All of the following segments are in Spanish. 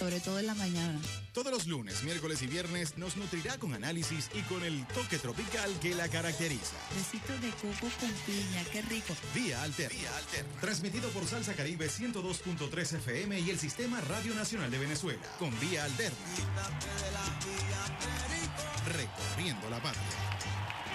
Sobre todo en la mañana. Todos los lunes, miércoles y viernes nos nutrirá con análisis y con el toque tropical que la caracteriza. Besito de coco con piña, qué rico. Vía Alterna. Vía Alterna. Transmitido por Salsa Caribe 102.3 FM y el Sistema Radio Nacional de Venezuela. Con Vía Alterna. Recorriendo la patria.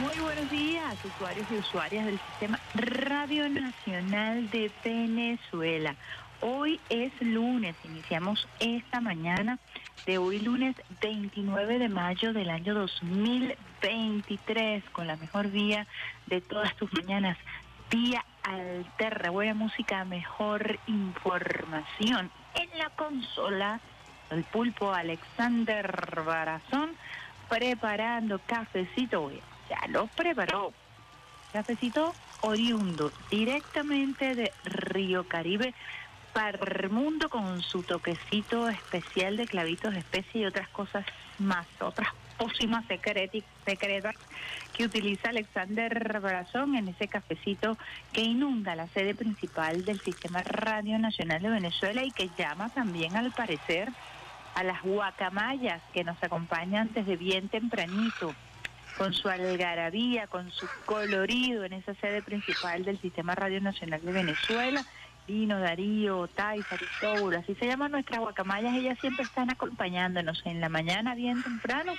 Muy buenos días, usuarios y usuarias del Sistema Radio Nacional de Venezuela. Hoy es lunes, iniciamos esta mañana de hoy lunes 29 de mayo del año 2023 con la mejor vía de todas tus mañanas, vía alterna, buena música, mejor información. En la consola, el pulpo Alexander Barazón preparando cafecito, ya lo preparó. Cafecito oriundo, directamente de Río Caribe para el mundo con su toquecito especial de clavitos de especie y otras cosas más, otras pócimas secretas que utiliza Alexander Brazón en ese cafecito que inunda la sede principal del Sistema Radio Nacional de Venezuela y que llama también al parecer a las guacamayas que nos acompañan desde bien tempranito con su algarabía, con su colorido en esa sede principal del Sistema Radio Nacional de Venezuela. Lino, Darío, Taisa, Cristóbal, así se llaman nuestras guacamayas, ellas siempre están acompañándonos en la mañana bien temprano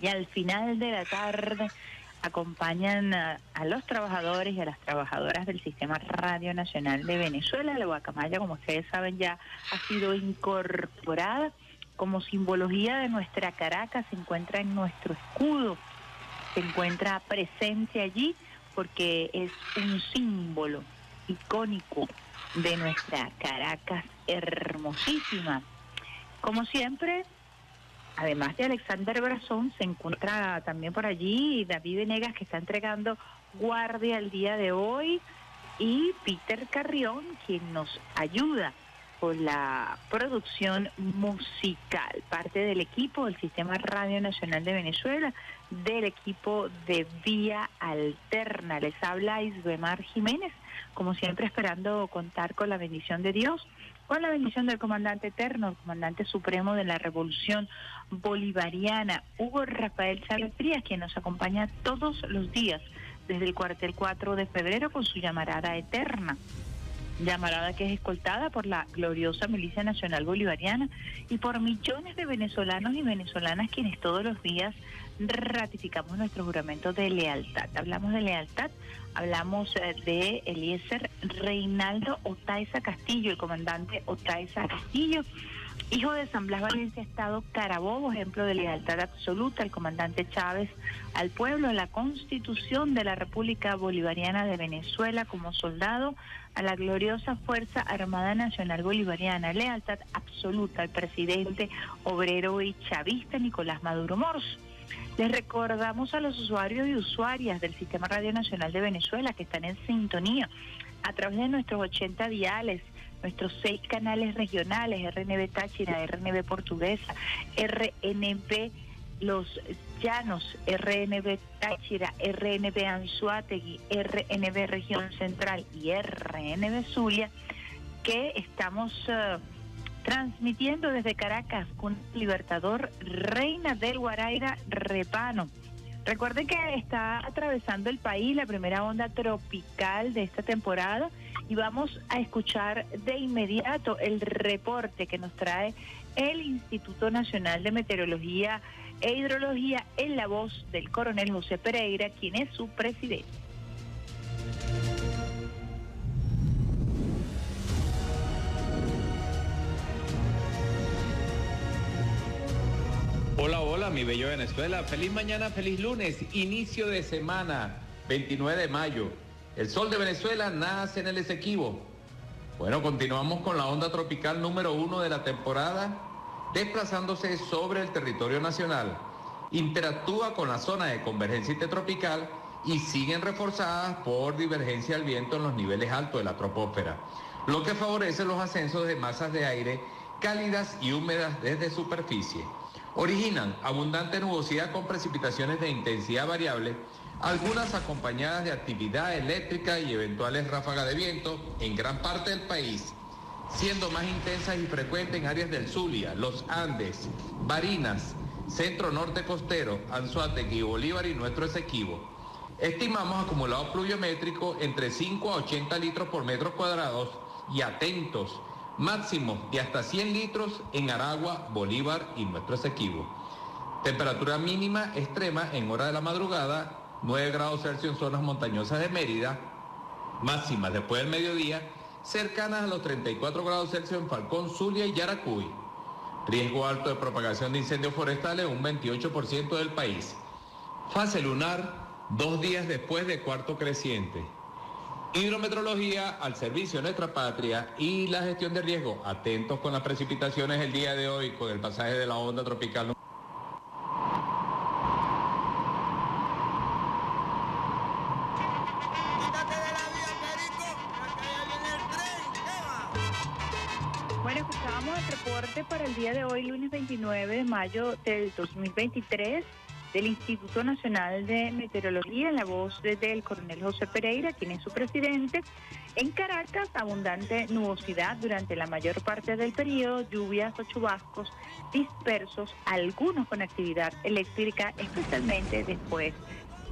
y al final de la tarde acompañan a los trabajadores y a las trabajadoras del Sistema Radio Nacional de Venezuela. La guacamaya, como ustedes saben, ya ha sido incorporada como simbología de nuestra Caracas, se encuentra en nuestro escudo, se encuentra presente allí porque es un símbolo icónico de nuestra Caracas hermosísima. Como siempre, además de Alexander Brazón, se encuentra también por allí David Venegas que está entregando guardia el día de hoy y Peter Carrión quien nos ayuda con la producción musical, parte del equipo del Sistema Radio Nacional de Venezuela, del equipo de Vía Alterna. Les habla Isbemar Jiménez, como siempre esperando contar con la bendición de Dios, con la bendición del comandante eterno, el comandante supremo de la Revolución Bolivariana, Hugo Rafael Chávez Frías, quien nos acompaña todos los días desde el cuartel 4 de febrero con su llamarada eterna llamarada que es escoltada por la gloriosa Milicia Nacional Bolivariana y por millones de venezolanos y venezolanas quienes todos los días ratificamos nuestro juramento de lealtad. Hablamos de lealtad, hablamos eh, de Eliezer Reinaldo Otaiza Castillo, el comandante Otaiza Castillo, hijo de San Blas Valencia Estado Carabobo, ejemplo de lealtad absoluta, el comandante Chávez al pueblo, a la constitución de la República Bolivariana de Venezuela como soldado, a la gloriosa Fuerza Armada Nacional Bolivariana, lealtad absoluta al presidente obrero y chavista Nicolás Maduro Moros. Les recordamos a los usuarios y usuarias del Sistema Radio Nacional de Venezuela que están en sintonía a través de nuestros 80 diales, nuestros seis canales regionales, RNB Táchira, RNB Portuguesa, RNB Los Llanos, RNB Táchira, RNB Anzuategui, RNB Región Central y RNB Zulia, que estamos eh, transmitiendo desde Caracas con Libertador Reina del Guaraira Repano. Recuerden que está atravesando el país la primera onda tropical de esta temporada y vamos a escuchar de inmediato el reporte que nos trae el Instituto Nacional de Meteorología e Hidrología en la voz del coronel José Pereira, quien es su presidente. Hola, hola, mi bello Venezuela. Feliz mañana, feliz lunes, inicio de semana. 29 de mayo. El sol de Venezuela nace en el Esequibo. Bueno, continuamos con la onda tropical número uno de la temporada, desplazándose sobre el territorio nacional. Interactúa con la zona de convergencia intertropical y siguen reforzadas por divergencia del viento en los niveles altos de la troposfera, lo que favorece los ascensos de masas de aire cálidas y húmedas desde superficie. Originan abundante nubosidad con precipitaciones de intensidad variable, algunas acompañadas de actividad eléctrica y eventuales ráfagas de viento en gran parte del país, siendo más intensas y frecuentes en áreas del Zulia, los Andes, Barinas, Centro Norte Costero, Anzuategui, Bolívar y nuestro Esequibo. Estimamos acumulado pluviométrico entre 5 a 80 litros por metro cuadrados y atentos, máximos de hasta 100 litros en Aragua, Bolívar y nuestro Esequibo. Temperatura mínima extrema en hora de la madrugada, 9 grados Celsius en zonas montañosas de Mérida, máximas después del mediodía, cercanas a los 34 grados Celsius en Falcón, Zulia y Yaracuy. Riesgo alto de propagación de incendios forestales, un 28% del país. Fase lunar, dos días después de cuarto creciente. Hidrometrología al servicio de nuestra patria y la gestión de riesgo. Atentos con las precipitaciones el día de hoy con el pasaje de la onda tropical. Para el día de hoy, lunes 29 de mayo del 2023, del Instituto Nacional de Meteorología, en la voz de- del coronel José Pereira, quien su presidente. En Caracas, abundante nubosidad durante la mayor parte del periodo, lluvias o chubascos dispersos, algunos con actividad eléctrica, especialmente después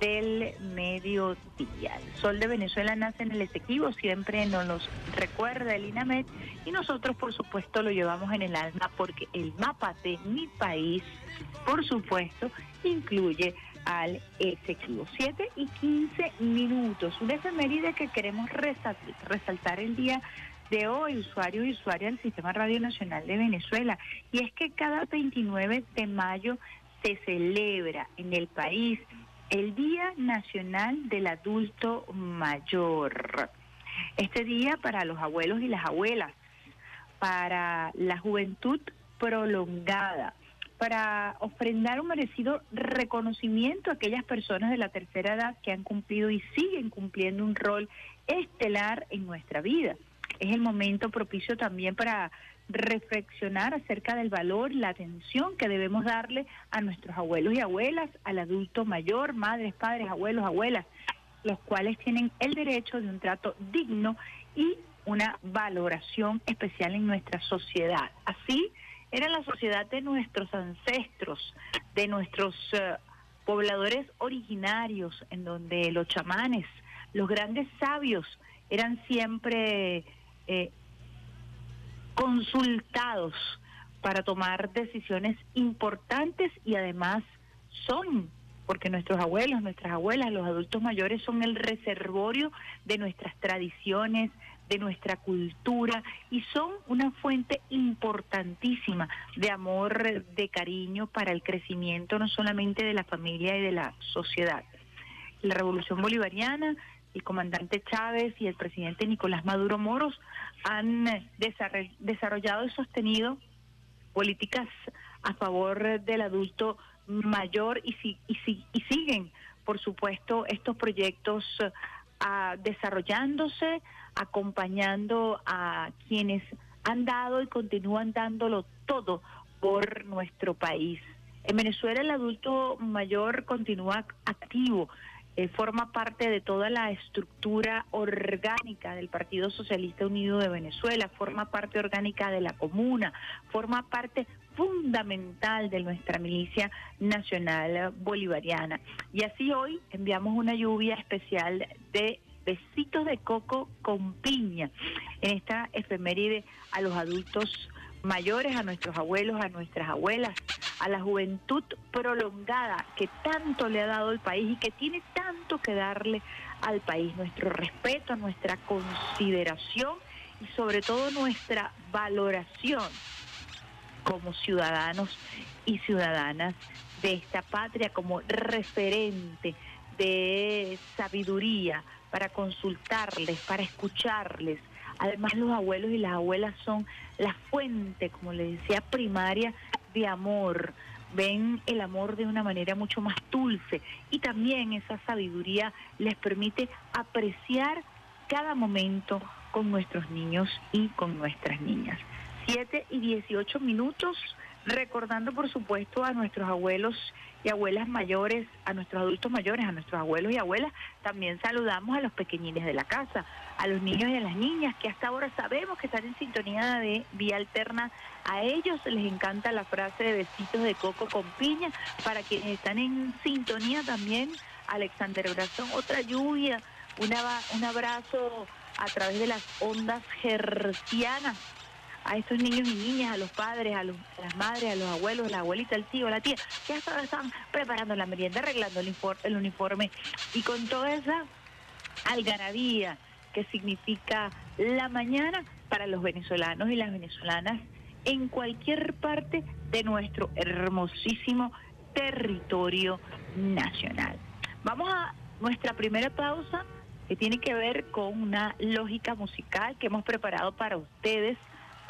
del mediodía. El sol de Venezuela nace en el Esequibo, siempre nos los recuerda el INAMED y nosotros por supuesto lo llevamos en el alma porque el mapa de mi país, por supuesto, incluye al Esequibo. 7 y 15 minutos, una efeméride que queremos resal- resaltar el día de hoy, usuario y usuaria del Sistema Radio Nacional de Venezuela, y es que cada 29 de mayo se celebra en el país el Día Nacional del Adulto Mayor. Este día para los abuelos y las abuelas, para la juventud prolongada, para ofrendar un merecido reconocimiento a aquellas personas de la tercera edad que han cumplido y siguen cumpliendo un rol estelar en nuestra vida. Es el momento propicio también para reflexionar acerca del valor, la atención que debemos darle a nuestros abuelos y abuelas, al adulto mayor, madres, padres, abuelos, abuelas, los cuales tienen el derecho de un trato digno y una valoración especial en nuestra sociedad. Así era la sociedad de nuestros ancestros, de nuestros eh, pobladores originarios, en donde los chamanes, los grandes sabios, eran siempre eh, consultados para tomar decisiones importantes y además son, porque nuestros abuelos, nuestras abuelas, los adultos mayores son el reservorio de nuestras tradiciones, de nuestra cultura y son una fuente importantísima de amor, de cariño para el crecimiento no solamente de la familia y de la sociedad. La revolución bolivariana, el comandante Chávez y el presidente Nicolás Maduro Moros han desarroll- desarrollado y sostenido políticas a favor del adulto mayor y, si- y, si- y siguen, por supuesto, estos proyectos eh, desarrollándose, acompañando a quienes han dado y continúan dándolo todo por nuestro país. En Venezuela el adulto mayor continúa activo, eh, forma parte de toda la estructura orgánica del Partido Socialista Unido de Venezuela, forma parte orgánica de la comuna, forma parte fundamental de nuestra milicia nacional bolivariana. Y así hoy enviamos una lluvia especial de besitos de coco con piña en esta efeméride a los adultos mayores, a nuestros abuelos, a nuestras abuelas, a la juventud prolongada que tanto le ha dado el país y que tiene tanto que darle al país. Nuestro respeto, nuestra consideración y sobre todo nuestra valoración como ciudadanos y ciudadanas de esta patria, como referente de sabiduría, para consultarles, para escucharles. Además, los abuelos y las abuelas son la fuente, como le decía, primaria de amor. Ven el amor de una manera mucho más dulce y también esa sabiduría les permite apreciar cada momento con nuestros niños y con nuestras niñas. 7 y 18 minutos, recordando por supuesto a nuestros abuelos y abuelas mayores, a nuestros adultos mayores, a nuestros abuelos y abuelas, también saludamos a los pequeñines de la casa, a los niños y a las niñas que hasta ahora sabemos que están en sintonía de vía alterna. A ellos les encanta la frase de besitos de coco con piña. Para quienes están en sintonía también, Alexander Brazón, otra lluvia, una, un abrazo a través de las ondas gercianas a estos niños y niñas, a los padres, a, las madres, a los abuelos, la abuelita, el tío, la tía, que hasta están preparando la merienda, arreglando el, el uniforme y con toda esa algarabía que significa la mañana para los venezolanos y las venezolanas en cualquier parte de nuestro hermosísimo territorio nacional. Vamos a nuestra primera pausa que tiene que ver con una lógica musical que hemos preparado para ustedes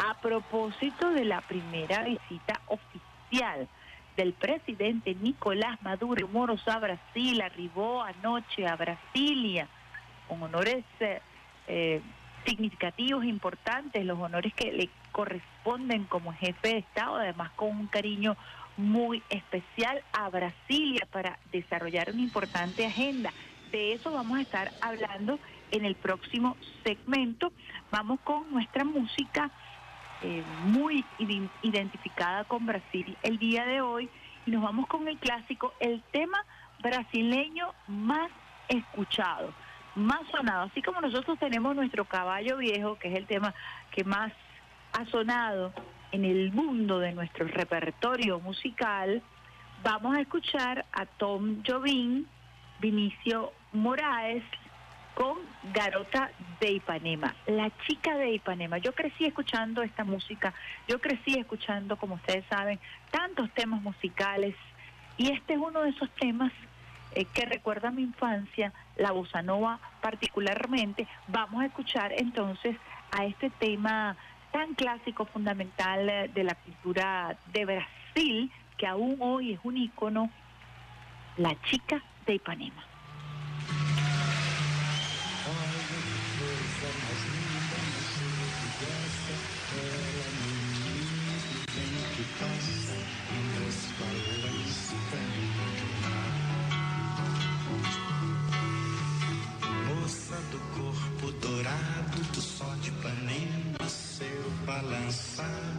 a propósito de la primera visita oficial del presidente Nicolás Maduro Moros a Brasil, arribó anoche a Brasilia con honores eh, significativos, importantes, los honores que le corresponden como jefe de Estado, además con un cariño muy especial a Brasilia para desarrollar una importante agenda. De eso vamos a estar hablando en el próximo segmento. Vamos con nuestra música eh, muy identificada con Brasil el día de hoy y nos vamos con el clásico, el tema brasileño más escuchado, más sonado. Así como nosotros tenemos nuestro caballo viejo, que es el tema que más ha sonado en el mundo de nuestro repertorio musical, vamos a escuchar a Tom Jobim, Vinicio Moraes, con Garota de Ipanema, la chica de Ipanema. Yo crecí escuchando esta música, yo crecí escuchando, como ustedes saben, tantos temas musicales y este es uno de esos temas eh, que recuerda mi infancia, la bossa nova particularmente. Vamos a escuchar entonces a este tema tan clásico, fundamental eh, de la cultura de Brasil, que aún hoy es un ícono, la chica de Ipanema. Balançada é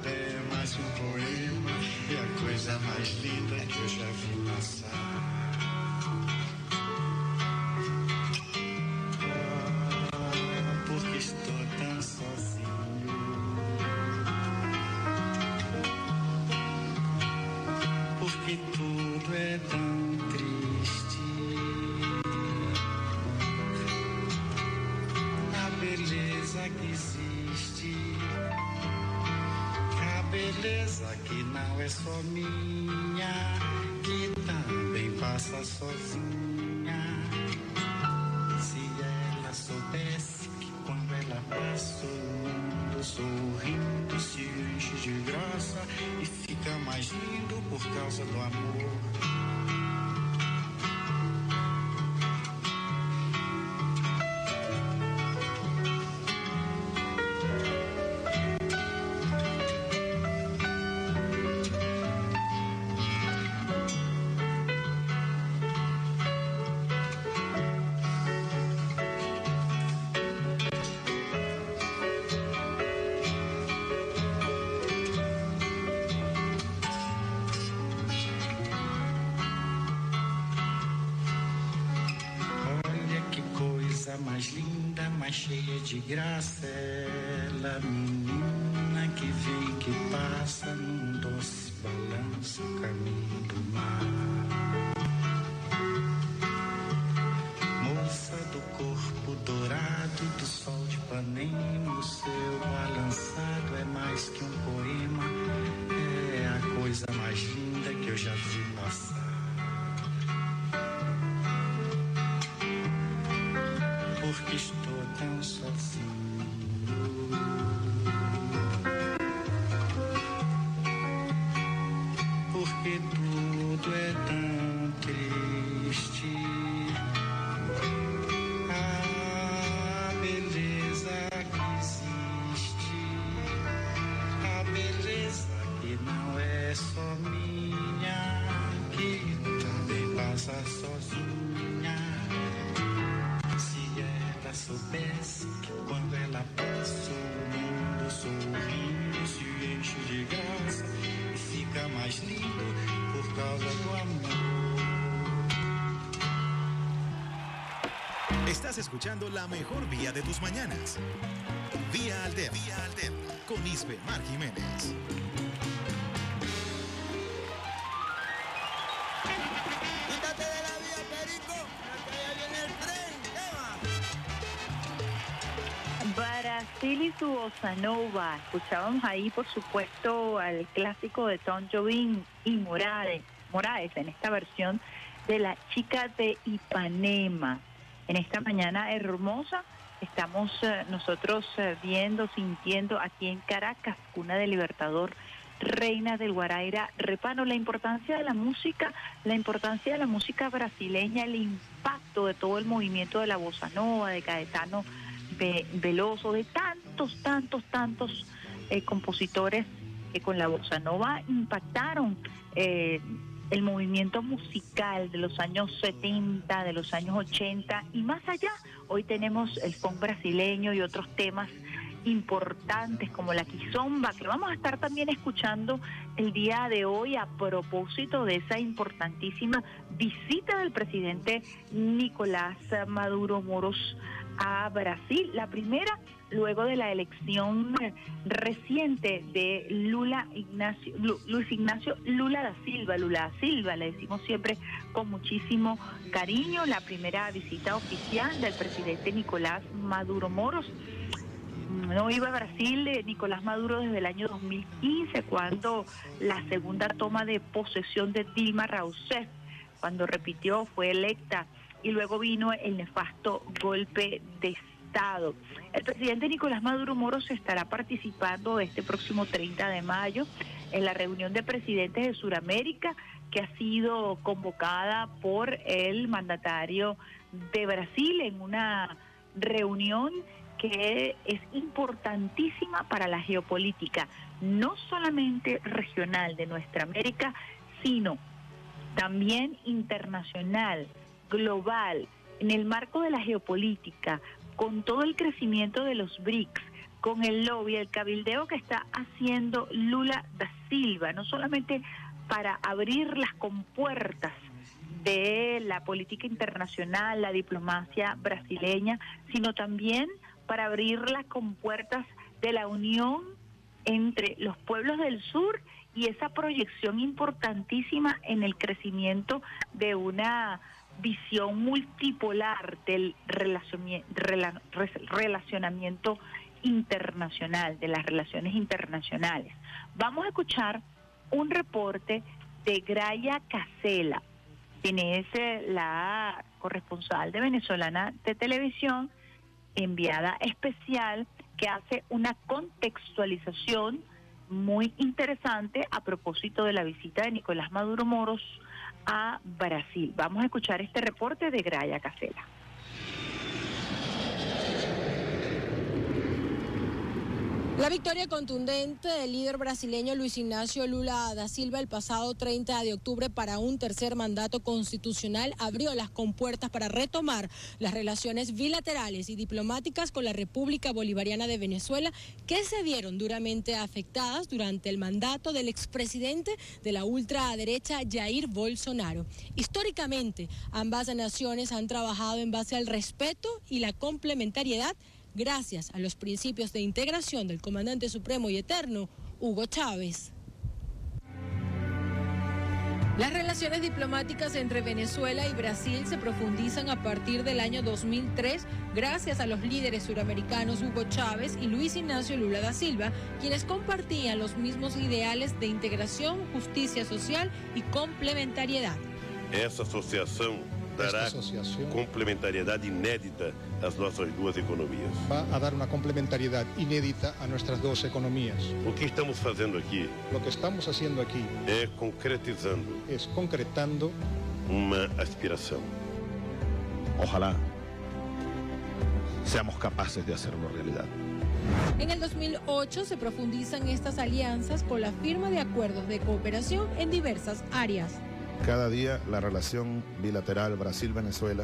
de graça ela, menina que vem, que passa num doce balanço, caminho escuchando la mejor vía de tus mañanas. Vía Alterna. Vía Alterna. Con Isbe Mar Jiménez. Quítate de la vía, Perico, que allá viene el tren. ¿Qué va? Brasil y su bossa nova. Escuchábamos ahí, por supuesto, al clásico de Tom Jobim y Morales, Morales en esta versión de La chica de Ipanema. En esta mañana hermosa. Estamos eh, nosotros eh, viendo, sintiendo aquí en Caracas, cuna del Libertador, Reina del Guaraira, Repano, la importancia de la música, la importancia de la música brasileña, el impacto de todo el movimiento de la bossa nova, de Caetano Ve- Veloso, de tantos, tantos, tantos eh, compositores que con la bossa nova impactaron el movimiento musical de los años 70, de los años 80 y más allá. Hoy tenemos el funk brasileño y otros temas importantes como la quizomba, que vamos a estar también escuchando el día de hoy a propósito de esa importantísima visita del presidente Nicolás Maduro Moros a Brasil, la primera luego de la elección reciente de Lula Ignacio, Lu- Luis Ignacio Lula da Silva, Lula da Silva, le decimos siempre con muchísimo cariño, la primera visita oficial del presidente Nicolás Maduro Moros. No iba a Brasil eh, Nicolás Maduro desde el año 2015, cuando la segunda toma de posesión de Dilma Rousseff, cuando repitió, fue electa, y luego vino el nefasto golpe de Estado. El presidente Nicolás Maduro Moros estará participando este próximo 30 de mayo en la reunión de presidentes de Sudamérica que ha sido convocada por el mandatario de Brasil en una reunión que es importantísima para la geopolítica, no solamente regional de nuestra América, sino también internacional, global, en el marco de la geopolítica, con todo el crecimiento de los BRICS, con el lobby, el cabildeo que está haciendo Lula da Silva, no solamente para abrir las compuertas de la política internacional, la diplomacia brasileña, sino también para abrir las compuertas de la unión entre los pueblos del sur y esa proyección importantísima en el crecimiento de una visión multipolar del relacionamiento internacional, de las relaciones internacionales. Vamos a escuchar un reporte de Graya Casela, quien es eh, la corresponsal de venezolana de televisión, enviada especial, que hace una contextualización muy interesante a propósito de la visita de Nicolás Maduro Moros a Brasil. Vamos a escuchar este reporte de Graya Casela. La victoria contundente del líder brasileño Luis Ignacio Lula da Silva el pasado 30 de octubre para un tercer mandato constitucional abrió las compuertas para retomar las relaciones bilaterales y diplomáticas con la República Bolivariana de Venezuela que se vieron duramente afectadas durante el mandato del expresidente de la ultraderecha Jair Bolsonaro. Históricamente, ambas naciones han trabajado en base al respeto y la complementariedad gracias a los principios de integración del comandante supremo y eterno, Hugo Chávez. Las relaciones diplomáticas entre Venezuela y Brasil se profundizan a partir del año 2003 gracias a los líderes suramericanos Hugo Chávez y Luis Ignacio Lula da Silva, quienes compartían los mismos ideales de integración, justicia social y complementariedad. Essa associação dará complementariedade inédita às nossas duas economias. va a dar una complementariedad inédita a nuestras dos economías. O que estamos fazendo aqui Lo que estamos haciendo aquí é concretizando es concretando uma aspiração. Ojalá seamos capaces de hacerlo realidad. En el 2008 se profundizan estas alianzas con la firma de acuerdos de cooperación en diversas áreas. Cada día la relación bilateral Brasil-Venezuela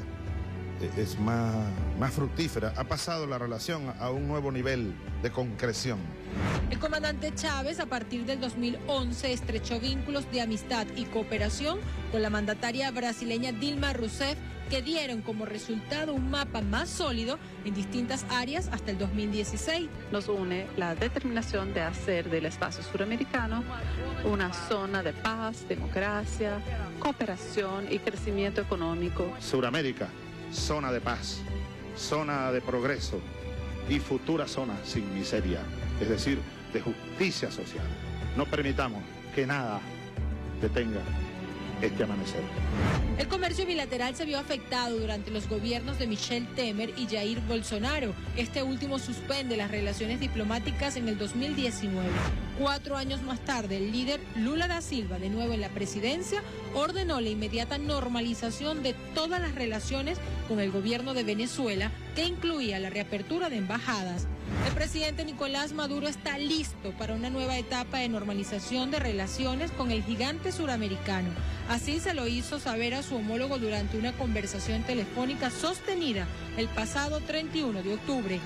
eh, es más, más fructífera. Ha pasado la relación a un nuevo nivel de concreción. El comandante Chávez a partir del 2011 estrechó vínculos de amistad y cooperación con la mandataria brasileña Dilma Rousseff que dieron como resultado un mapa más sólido en distintas áreas hasta el 2016. Nos une la determinación de hacer del espacio suramericano una zona de paz, democracia, cooperación y crecimiento económico. Suramérica, zona de paz, zona de progreso y futura zona sin miseria, es decir, de justicia social. No permitamos que nada detenga este amanecer. El comercio bilateral se vio afectado durante los gobiernos de Michel Temer y Jair Bolsonaro. Este último suspende las relaciones diplomáticas en el 2019. Cuatro años más tarde, el líder Lula da Silva, de nuevo en la presidencia, ordenó la inmediata normalización de todas las relaciones con el gobierno de Venezuela, que incluía la reapertura de embajadas. El presidente Nicolás Maduro está listo para una nueva etapa de normalización de relaciones con el gigante suramericano. Así se lo hizo saber a su homólogo durante una conversación telefónica sostenida el pasado 31 de octubre.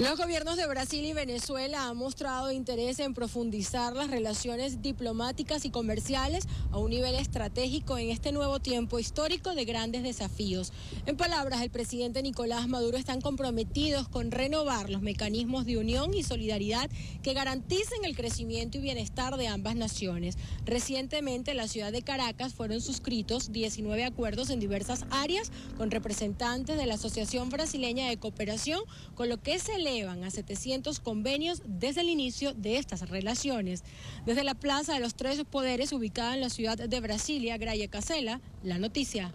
Los gobiernos de Brasil y Venezuela han mostrado interés en profundizar las relaciones diplomáticas y comerciales a un nivel estratégico en este nuevo tiempo histórico de grandes desafíos. En palabras del presidente Nicolás Maduro, están comprometidos con renovar los mecanismos de unión y solidaridad que garanticen el crecimiento y bienestar de ambas naciones. Recientemente en la ciudad de Caracas fueron suscritos 19 acuerdos en diversas áreas con representantes de la Asociación Brasileña de Cooperación, con lo que se le elevan a 700 convenios desde el inicio de estas relaciones. Desde la Plaza de los Tres Poderes, ubicada en la ciudad de Brasilia, Graye Casela, la noticia.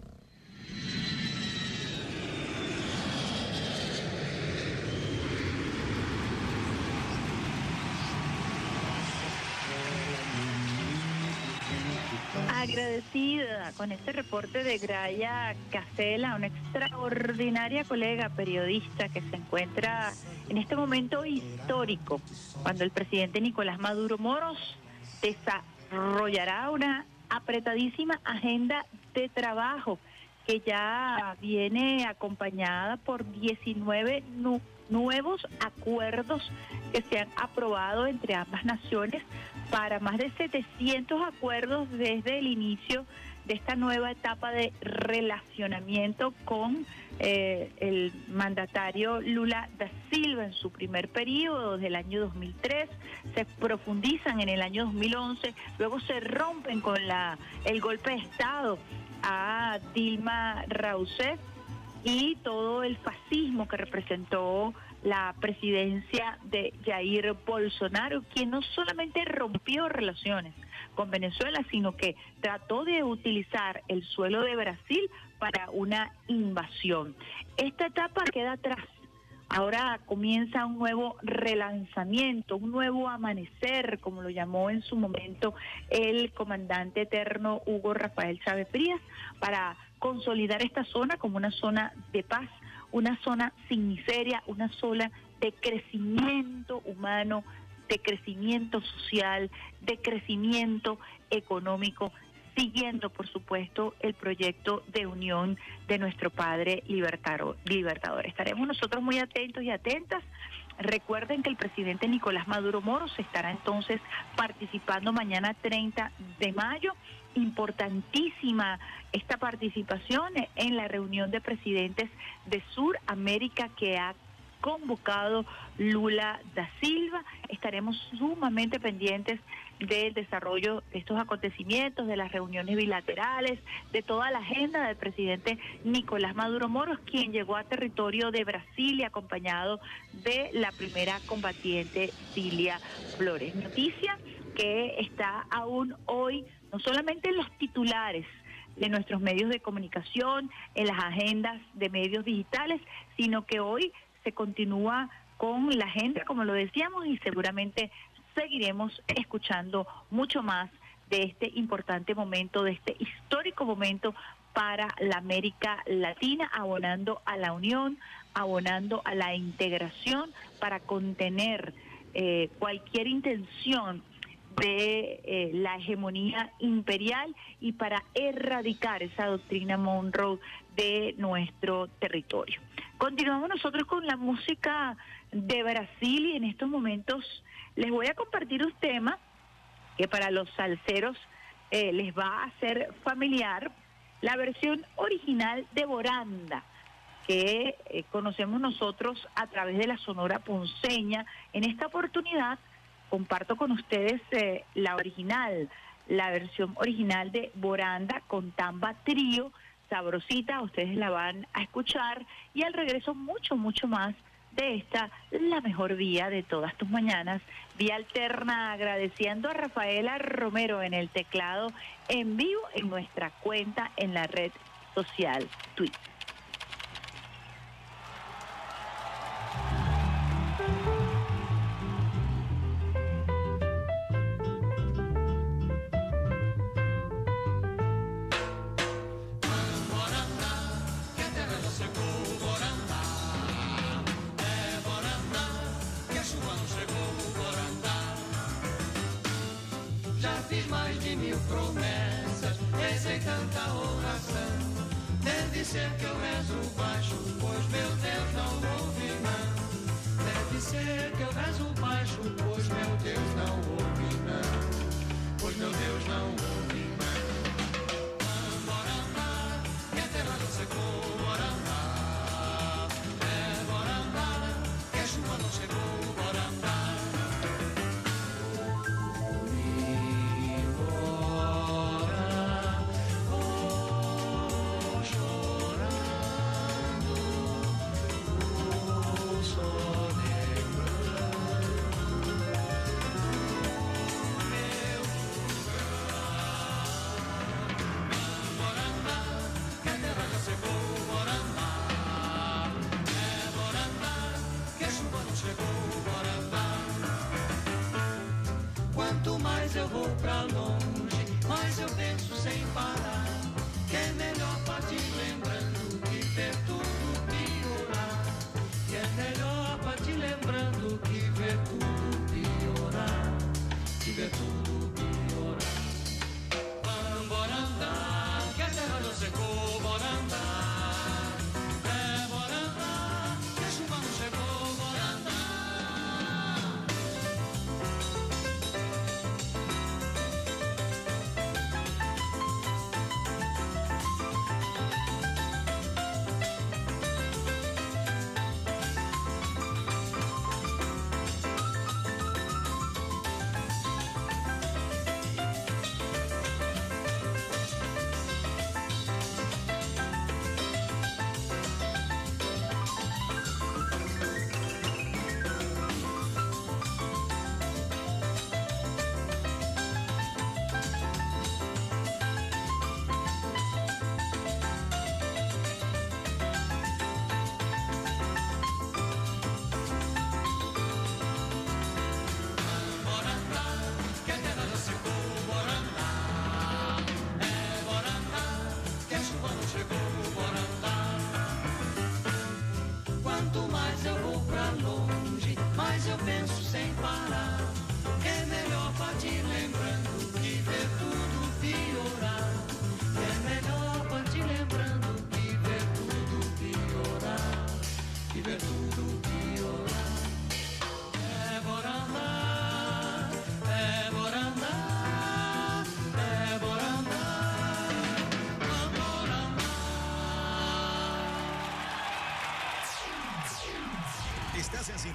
Agradecida con este reporte de Graya Casela, una extraordinaria colega periodista que se encuentra en este momento histórico, cuando el presidente Nicolás Maduro Moros desarrollará una apretadísima agenda de trabajo que ya viene acompañada por 19 nuevos acuerdos que se han aprobado entre ambas naciones para más de 700 acuerdos desde el inicio de esta nueva etapa de relacionamiento con eh, el mandatario Lula da Silva en su primer periodo desde el año 2003, se profundizan en el año 2011, luego se rompen con la el golpe de Estado a Dilma Rousseff y todo el fascismo que representó la presidencia de Jair Bolsonaro, quien no solamente rompió relaciones con Venezuela, sino que trató de utilizar el suelo de Brasil para una invasión. Esta etapa queda atrás. Ahora comienza un nuevo relanzamiento, un nuevo amanecer, como lo llamó en su momento el comandante eterno Hugo Rafael Chávez Frías, para consolidar esta zona como una zona de paz, una zona sin miseria, una zona de crecimiento humano, de crecimiento social, de crecimiento económico, siguiendo, por supuesto, el proyecto de unión de nuestro Padre libertador. Estaremos nosotros muy atentos y atentas. Recuerden que el presidente Nicolás Maduro Moros estará entonces participando mañana 30 de mayo importantísima esta participación en la reunión de presidentes de Suramérica que ha convocado Lula da Silva. Estaremos sumamente pendientes del desarrollo de estos acontecimientos, de las reuniones bilaterales, de toda la agenda del presidente Nicolás Maduro Moros, quien llegó a territorio de Brasil y acompañado de la primera combatiente Cilia Flores. Noticia que está aún hoy no solamente en los titulares de nuestros medios de comunicación, en las agendas de medios digitales, sino que hoy se continúa con la agenda, como lo decíamos, y seguramente seguiremos escuchando mucho más de este importante momento, de este histórico momento para la América Latina, abonando a la unión, abonando a la integración para contener eh, cualquier intención de eh, la hegemonía imperial y para erradicar esa doctrina Monroe de nuestro territorio. Continuamos nosotros con la música de Brasil y en estos momentos les voy a compartir un tema que para los salseros eh, les va a ser familiar, la versión original de Boranda que eh, conocemos nosotros a través de la Sonora Ponceña. En esta oportunidad comparto con ustedes eh, la original, la versión original de Boranda con Tamba Trío, sabrosita, ustedes la van a escuchar y al regreso mucho, mucho más de esta, la mejor vía de todas tus mañanas, vía alterna, agradeciendo a Rafaela Romero en el teclado en vivo en nuestra cuenta en la red social Twitter.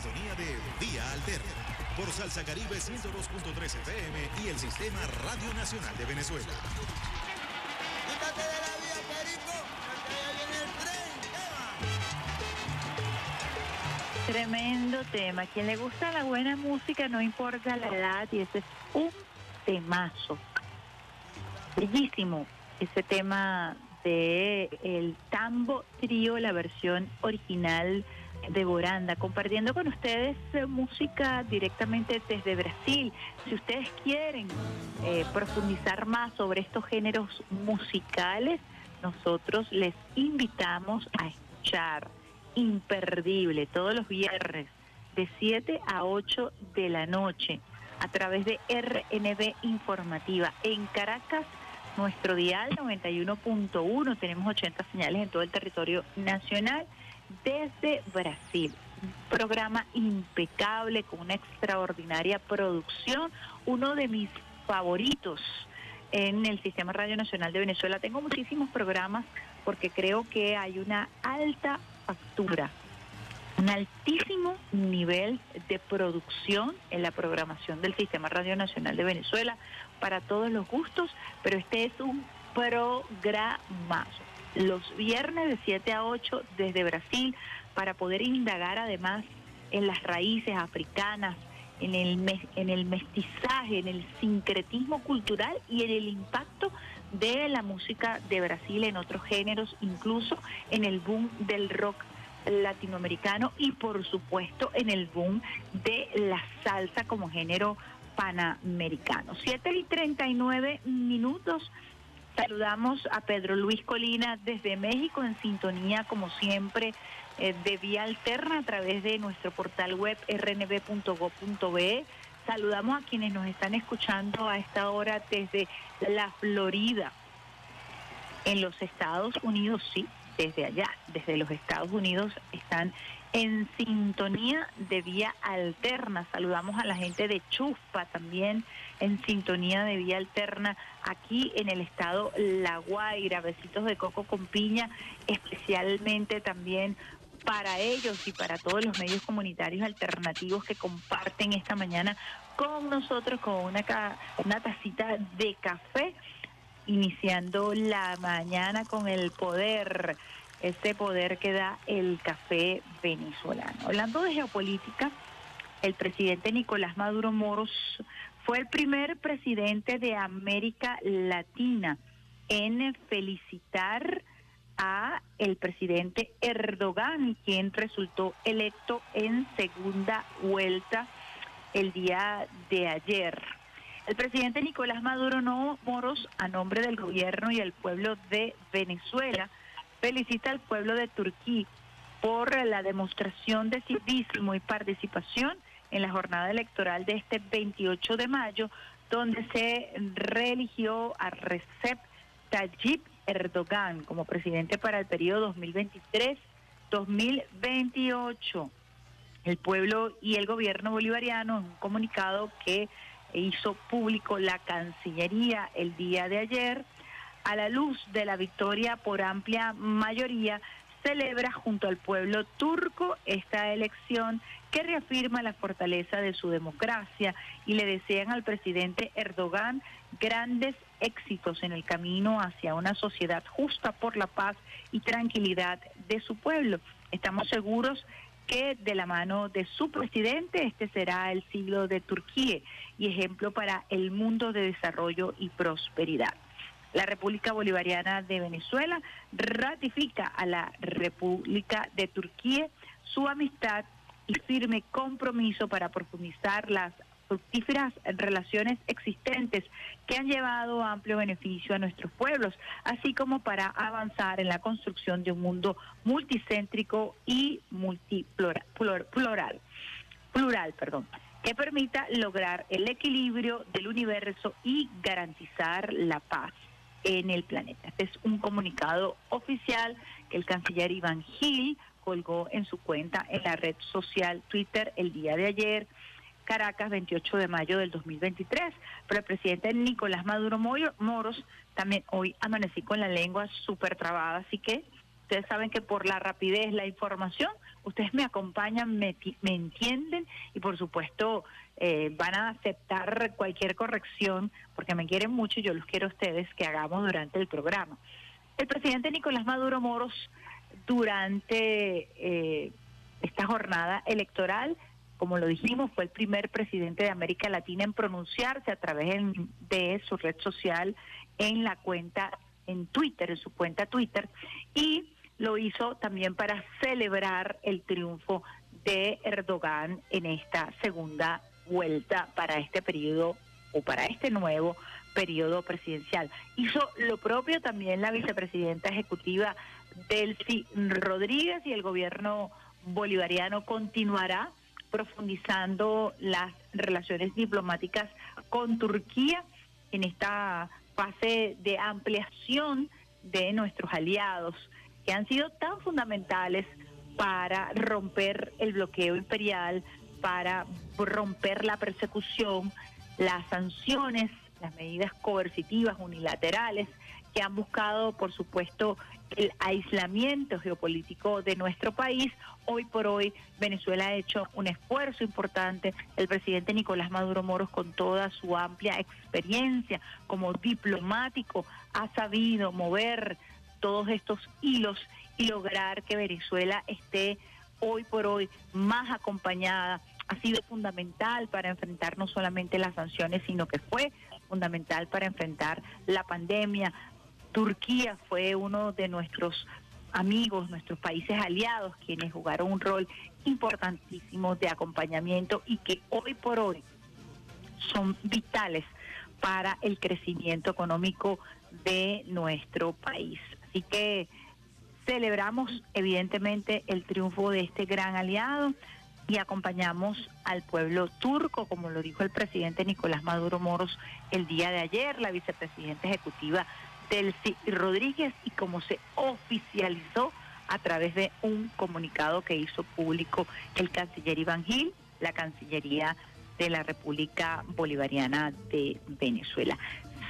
Sintonía de Vía Alterna por Salsa Caribe 102.3 FM y el Sistema Radio Nacional de Venezuela. Quítate de la vía, Perico, porque viene el tren. Tremendo tema. Quien le gusta la buena música, no importa la edad, y ese es un temazo. Bellísimo ese tema de el Tambo Trío, la versión original de Boranda, compartiendo con ustedes eh, música directamente desde Brasil. Si ustedes quieren eh, profundizar más sobre estos géneros musicales, nosotros les invitamos a escuchar imperdible todos los viernes de 7 a 8 de la noche a través de RNB Informativa. En Caracas, nuestro dial 91.1, tenemos 80 señales en todo el territorio nacional desde Brasil. Un programa impecable con una extraordinaria producción, uno de mis favoritos en el Sistema Radio Nacional de Venezuela. Tengo muchísimos programas porque creo que hay una alta factura, un altísimo nivel de producción en la programación del Sistema Radio Nacional de Venezuela para todos los gustos, pero este es un programazo. Los viernes de 7 a 8 desde Brasil para poder indagar además en las raíces africanas, en el, mes- en el mestizaje, en el sincretismo cultural y en el impacto de la música de Brasil en otros géneros, incluso en el boom del rock latinoamericano y por supuesto en el boom de la salsa como género panamericano. 7 y 39 minutos. Saludamos a Pedro Luis Colina desde México en sintonía como siempre eh, de vía alterna a través de nuestro portal web rnb.go.be. Saludamos a quienes nos están escuchando a esta hora desde la Florida, en los Estados Unidos, sí, desde allá, desde los Estados Unidos están en sintonía de vía alterna. Saludamos a la gente de Chuspa también en sintonía de vía alterna aquí en el estado La Guaira. Besitos de coco con piña, especialmente también para ellos y para todos los medios comunitarios alternativos que comparten esta mañana con nosotros con una, una tacita de café iniciando la mañana con el poder, ese poder que da el café venezolano. Hablando de geopolítica, el presidente Nicolás Maduro Moros fue el primer presidente de América Latina en felicitar a el presidente Erdogan, quien resultó electo en segunda vuelta el día de ayer. El presidente Nicolás Maduro no Moros, a nombre del gobierno y el pueblo de Venezuela, felicita al pueblo de Turquía por la demostración de civismo y participación en la jornada electoral de este 28 de mayo, donde se reeligió a Recep Tayyip Erdogan como presidente para el periodo 2023-2028 el pueblo y el gobierno bolivariano en un comunicado que hizo público la Cancillería el día de ayer, a la luz de la victoria por amplia mayoría, celebra junto al pueblo turco esta elección que reafirma la fortaleza de su democracia y le desean al presidente Erdogan grandes éxitos en el camino hacia una sociedad justa por la paz y tranquilidad de su pueblo. Estamos seguros que de la mano de su presidente este será el siglo de Turquía y ejemplo para el mundo de desarrollo y prosperidad. La República Bolivariana de Venezuela ratifica a la República de Turquía su amistad y firme compromiso para profundizar las fructíferas relaciones existentes que han llevado amplio beneficio a nuestros pueblos, así como para avanzar en la construcción de un mundo multicéntrico y multiplural, plural, plural, perdón, que permita lograr el equilibrio del universo y garantizar la paz en el planeta. Este es un comunicado oficial que el canciller Iván Gil colgó en su cuenta en la red social Twitter el día de ayer. Caracas, 28 de mayo del 2023. Pero el presidente Nicolás Maduro Moros también hoy amanecí con la lengua súper trabada, así que ustedes saben que por la rapidez, la información, ustedes me acompañan, me, me entienden y por supuesto eh, van a aceptar cualquier corrección porque me quieren mucho y yo los quiero a ustedes que hagamos durante el programa. El presidente Nicolás Maduro Moros durante eh, esta jornada electoral como lo dijimos, fue el primer presidente de América Latina en pronunciarse a través de su red social en la cuenta en Twitter, en su cuenta Twitter, y lo hizo también para celebrar el triunfo de Erdogan en esta segunda vuelta para este periodo o para este nuevo periodo presidencial. Hizo lo propio también la vicepresidenta ejecutiva Delcy Rodríguez y el gobierno bolivariano continuará profundizando las relaciones diplomáticas con Turquía en esta fase de ampliación de nuestros aliados han sido tan fundamentales para romper el bloqueo imperial, para romper la persecución, las sanciones, las medidas coercitivas unilaterales que han buscado, por supuesto, el aislamiento geopolítico de nuestro país. Hoy por hoy Venezuela ha hecho un esfuerzo importante. El presidente Nicolás Maduro Moros, con toda su amplia experiencia como diplomático, ha sabido mover todos estos hilos y lograr que Venezuela esté hoy por hoy más acompañada. Ha sido fundamental para enfrentar no solamente las sanciones, sino que fue fundamental para enfrentar la pandemia, Turquía fue uno de nuestros amigos, nuestros países aliados, quienes jugaron un rol importantísimo de acompañamiento y que hoy por hoy son vitales para el crecimiento económico de nuestro país. Así que celebramos evidentemente el triunfo de este gran aliado y acompañamos al pueblo turco, como lo dijo el presidente Nicolás Maduro Moros el día de ayer, la vicepresidenta ejecutiva Delcy Rodríguez y como se oficializó a través de un comunicado que hizo público el canciller Iván Gil, la Cancillería de la República Bolivariana de Venezuela.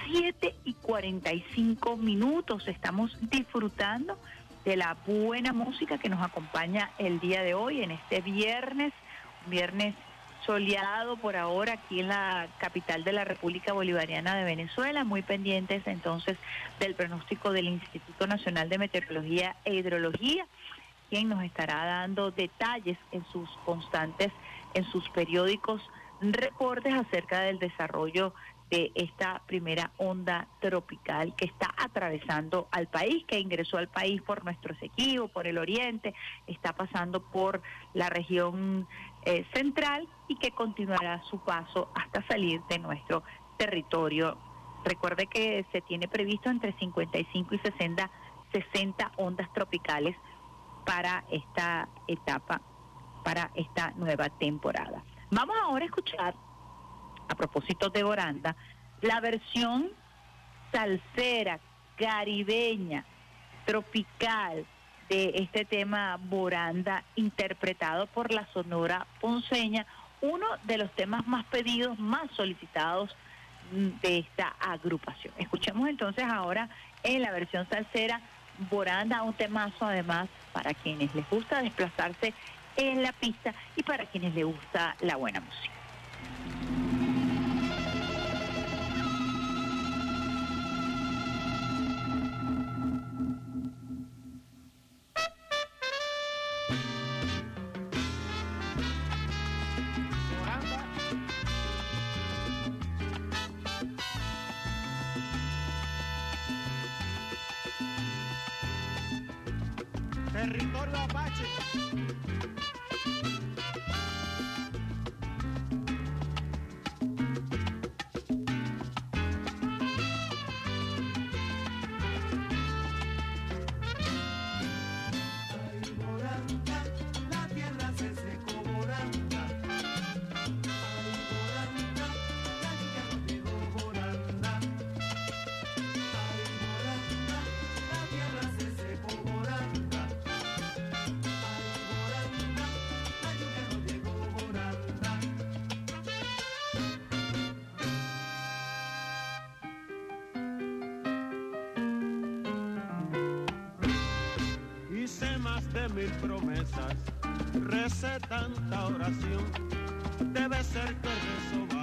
Siete y 45 minutos. Estamos disfrutando de la buena música que nos acompaña el día de hoy, en este viernes, viernes soleado por ahora aquí en la capital de la República Bolivariana de Venezuela, muy pendientes entonces del pronóstico del Instituto Nacional de Meteorología e Hidrología, quien nos estará dando detalles en sus constantes, en sus periódicos reportes acerca del desarrollo de esta primera onda tropical que está atravesando al país, que ingresó al país por nuestro sequivo, por el oriente, está pasando por la región eh, central y que continuará su paso hasta salir de nuestro territorio. Recuerde que se tiene previsto entre 55 y 60, 60 ondas tropicales para esta etapa, para esta nueva temporada. Vamos ahora a escuchar a propósito de Oranda, la versión salsera, caribeña, tropical de este tema Boranda, interpretado por la Sonora Ponceña, uno de los temas más pedidos, más solicitados de esta agrupación. Escuchemos entonces ahora en la versión salsera Boranda, un temazo además para quienes les gusta desplazarse en la pista y para quienes les gusta la buena música. Promesas, recé tanta oración. Debe ser que rezo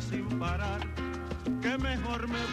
sin parar que mejor me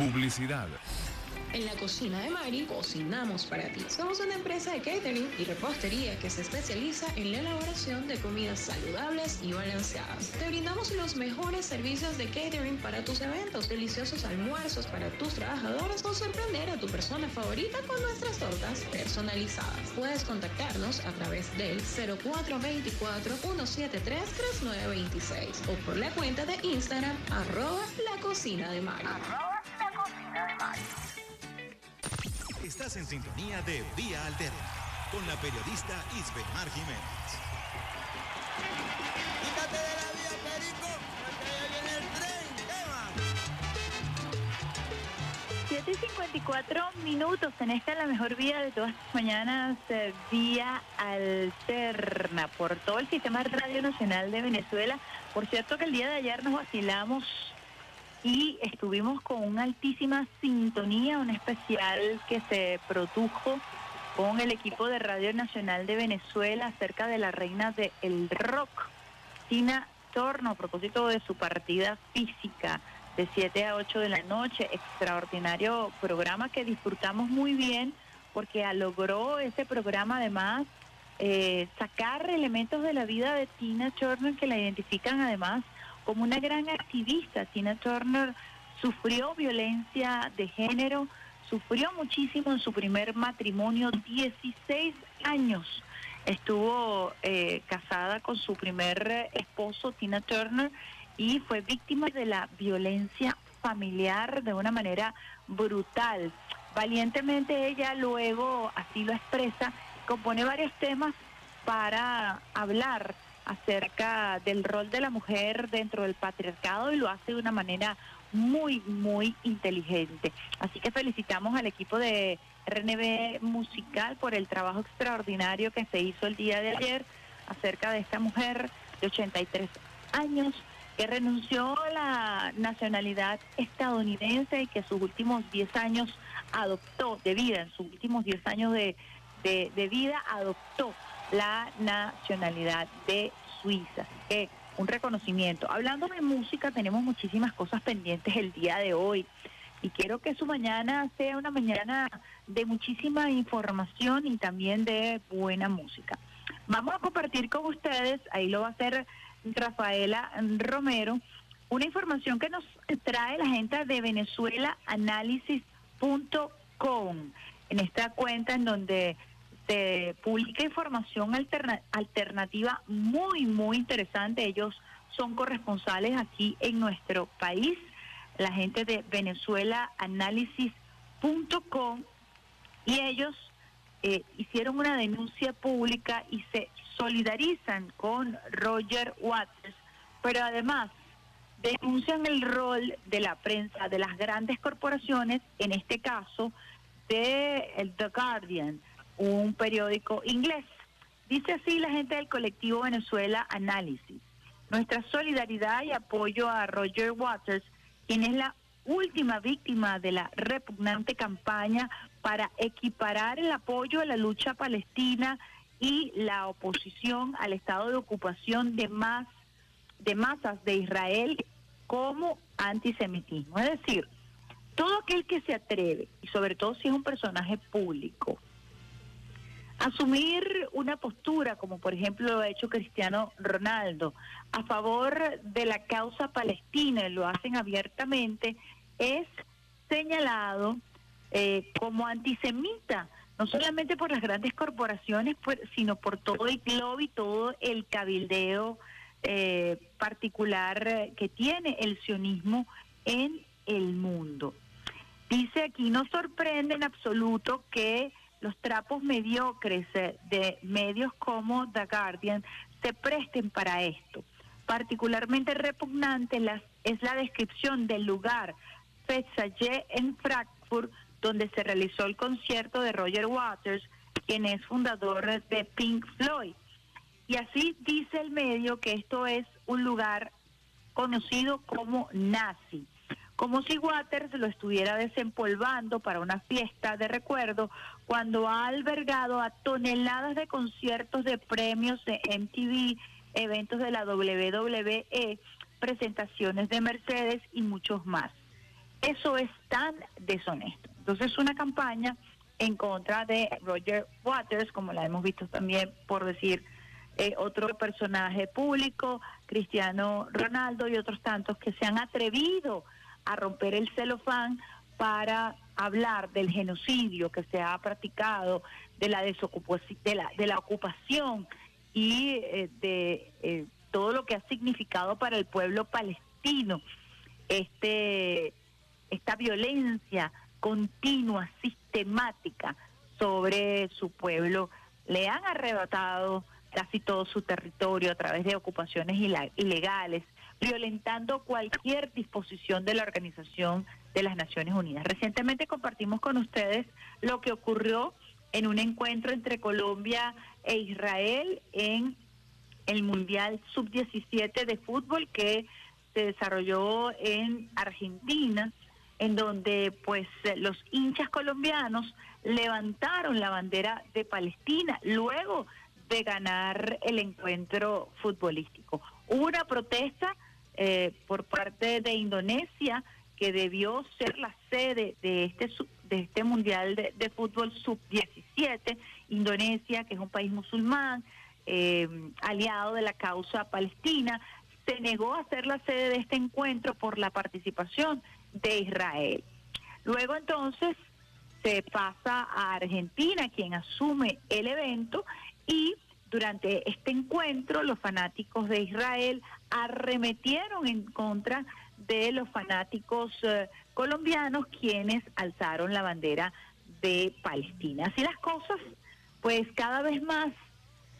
Publicidad. En la cocina de Mari cocinamos para ti. Somos una empresa de catering y repostería que se especializa en la elaboración de comidas saludables y balanceadas. Te brindamos los mejores servicios de catering para tus eventos, deliciosos almuerzos para tus trabajadores o sorprender a tu persona favorita con nuestras tortas personalizadas. Puedes contactarnos a través del 0424-173-3926 o por la cuenta de Instagram arroba la cocina de Mari. Sintonía de Vía Alterna con la periodista Isbemar Jiménez. Quítate de la vía, Perico, porque ya viene el tren. ¿Qué 7 y 54 minutos en esta la mejor vía de todas las mañanas, eh, vía alterna por todo el sistema Radio Nacional de Venezuela. Por cierto que el día de ayer nos vacilamos y estuvimos con una altísima sintonía, un especial que se produjo con el equipo de Radio Nacional de Venezuela acerca de la reina del rock, Tina Torno, a propósito de su partida física de 7 a 8 de la noche, extraordinario programa que disfrutamos muy bien porque logró ese programa además eh, sacar elementos de la vida de Tina Turner que la identifican además como una gran activista. Tina Turner sufrió violencia de género, sufrió muchísimo en su primer matrimonio, 16 años estuvo eh, casada con su primer eh, esposo, Tina Turner, y fue víctima de la violencia familiar de una manera brutal. Valientemente ella luego así lo expresa, compone varios temas para hablar acerca del rol de la mujer dentro del patriarcado y lo hace de una manera muy, muy inteligente. Así que felicitamos al equipo de RNB Musical por el trabajo extraordinario que se hizo el día de ayer acerca de esta mujer de 83 años que renunció a la nacionalidad estadounidense y que sus últimos 10 años adoptó de vida, en sus últimos 10 años de, de, de vida adoptó la nacionalidad de Suiza. Así que un reconocimiento. Hablando de música, tenemos muchísimas cosas pendientes el día de hoy. Y quiero que su mañana sea una mañana de muchísima información y también de buena música. Vamos a compartir con ustedes, ahí lo va a hacer Rafaela Romero, una información que nos trae la gente de venezuelaanálisis.com. En esta cuenta en donde se publica información alterna- alternativa muy, muy interesante. Ellos son corresponsales aquí en nuestro país, la gente de venezuelaanálisis.com, y ellos eh, hicieron una denuncia pública y se solidarizan con Roger Waters, pero además denuncian el rol de la prensa, de las grandes corporaciones, en este caso de The Guardian, un periódico inglés. Dice así la gente del colectivo Venezuela Análisis. Nuestra solidaridad y apoyo a Roger Waters, quien es la última víctima de la repugnante campaña para equiparar el apoyo a la lucha palestina y la oposición al estado de ocupación de de masas de Israel como antisemitismo. Es decir, todo aquel que se atreve, y sobre todo si es un personaje público, asumir una postura, como por ejemplo lo ha hecho Cristiano Ronaldo, a favor de la causa palestina, y lo hacen abiertamente, es señalado eh, como antisemita, no solamente por las grandes corporaciones, pues, sino por todo el globo y todo el cabildeo eh, particular que tiene el sionismo en el mundo. Dice aquí, no sorprende en absoluto que los trapos mediocres eh, de medios como The Guardian se presten para esto. Particularmente repugnante las- es la descripción del lugar Fetsaye en Frankfurt, donde se realizó el concierto de Roger Waters, quien es fundador de Pink Floyd. Y así dice el medio que esto es un lugar conocido como nazi, como si Waters lo estuviera desempolvando para una fiesta de recuerdo cuando ha albergado a toneladas de conciertos de premios de MTV, eventos de la WWE, presentaciones de Mercedes y muchos más. Eso es tan deshonesto. Entonces, una campaña en contra de Roger Waters, como la hemos visto también, por decir eh, otro personaje público, Cristiano Ronaldo y otros tantos que se han atrevido a romper el celofán para hablar del genocidio que se ha practicado, de la de la, de la ocupación y eh, de eh, todo lo que ha significado para el pueblo palestino este esta violencia continua, sistemática sobre su pueblo. Le han arrebatado casi todo su territorio a través de ocupaciones ilegales, violentando cualquier disposición de la Organización de las Naciones Unidas. Recientemente compartimos con ustedes lo que ocurrió en un encuentro entre Colombia e Israel en el Mundial Sub-17 de fútbol que se desarrolló en Argentina, en donde pues los hinchas colombianos levantaron la bandera de Palestina luego de ganar el encuentro futbolístico. Hubo una protesta eh, por parte de Indonesia que debió ser la sede de este de este mundial de, fútbol sub 17 Indonesia que es un país musulmán eh, aliado de la causa palestina se negó a ser la sede de este encuentro por la participación de Israel. Luego entonces se pasa a Argentina, quien asume el evento, y durante este encuentro los fanáticos de Israel arremetieron en contra de los fanáticos eh, colombianos quienes alzaron la bandera de Palestina. Así las cosas, pues cada vez más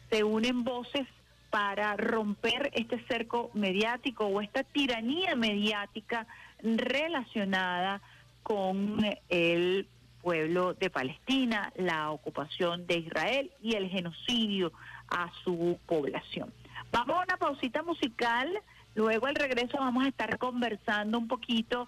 se unen voces para romper este cerco mediático o esta tiranía mediática relacionada con el pueblo de Palestina, la ocupación de Israel y el genocidio a su población. Vamos a una pausita musical, luego al regreso vamos a estar conversando un poquito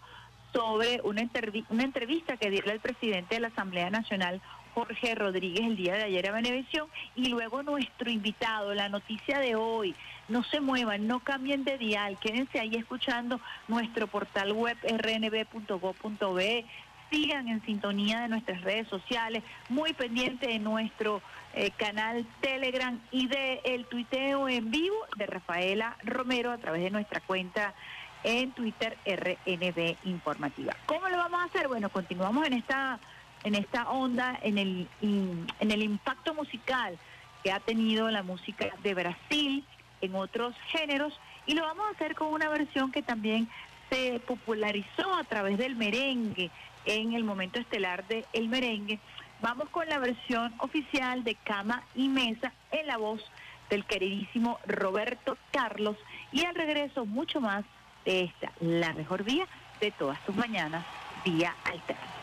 sobre una, una entrevista que dio el presidente de la Asamblea Nacional, Jorge Rodríguez el día de ayer a Benevisión y luego nuestro invitado, la noticia de hoy. No se muevan, no cambien de dial, quédense ahí escuchando nuestro portal web rnb.gov.be, sigan en sintonía de nuestras redes sociales, muy pendiente de nuestro eh, canal Telegram y de el tuiteo en vivo de Rafaela Romero a través de nuestra cuenta en Twitter RNB Informativa. ¿Cómo lo vamos a hacer? Bueno, continuamos en esta en esta onda, en el, en el impacto musical que ha tenido la música de Brasil en otros géneros y lo vamos a hacer con una versión que también se popularizó a través del merengue en el momento estelar de El Merengue. Vamos con la versión oficial de Cama y Mesa en la voz del queridísimo Roberto Carlos y al regreso mucho más de esta, la mejor vía de todas tus mañanas, vía alterna.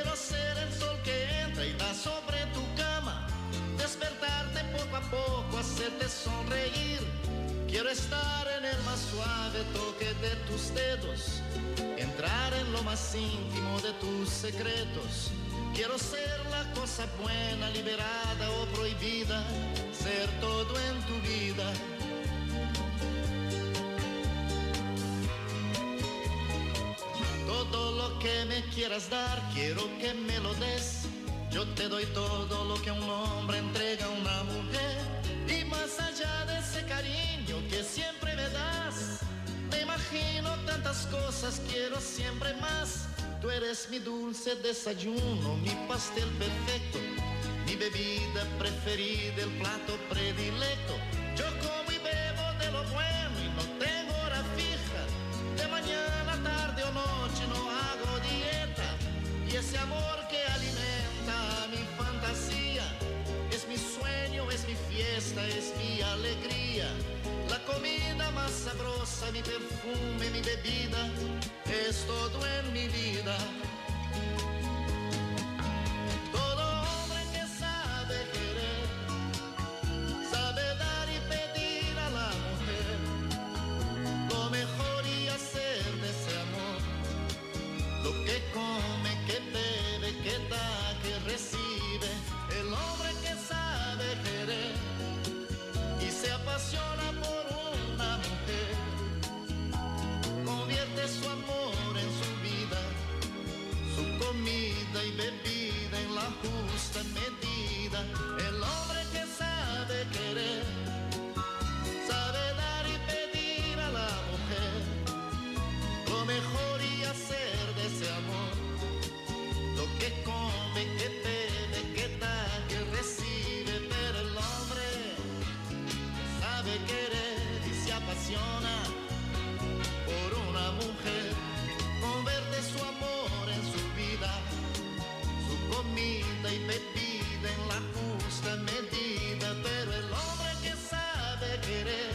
hacerte sonreír. Quiero estar en el más suave toque de tus dedos, entrar en lo más íntimo de tus secretos. Quiero ser la cosa buena, liberada o prohibida, ser todo en tu vida. Todo lo que me quieras dar, quiero que me lo des yo te doy todo lo que un hombre entrega a una mujer. Y más allá de ese cariño que siempre me das, me imagino tantas cosas, quiero siempre más. Tú eres mi dulce desayuno, mi pastel perfecto, mi bebida preferida, el plato predilecto. Yo como y bebo de lo bueno y no tengo hora fija. De mañana, tarde o noche no hago dieta. Y ese amor mi fiesta es mi alegría. La comida más sabrosa, mi perfume, mi bebida, es todo en mi vida. Su amor en su vida, su comida y bebida en la justa medida. El hombre comida y bebida en la justa medida, pero el hombre que sabe querer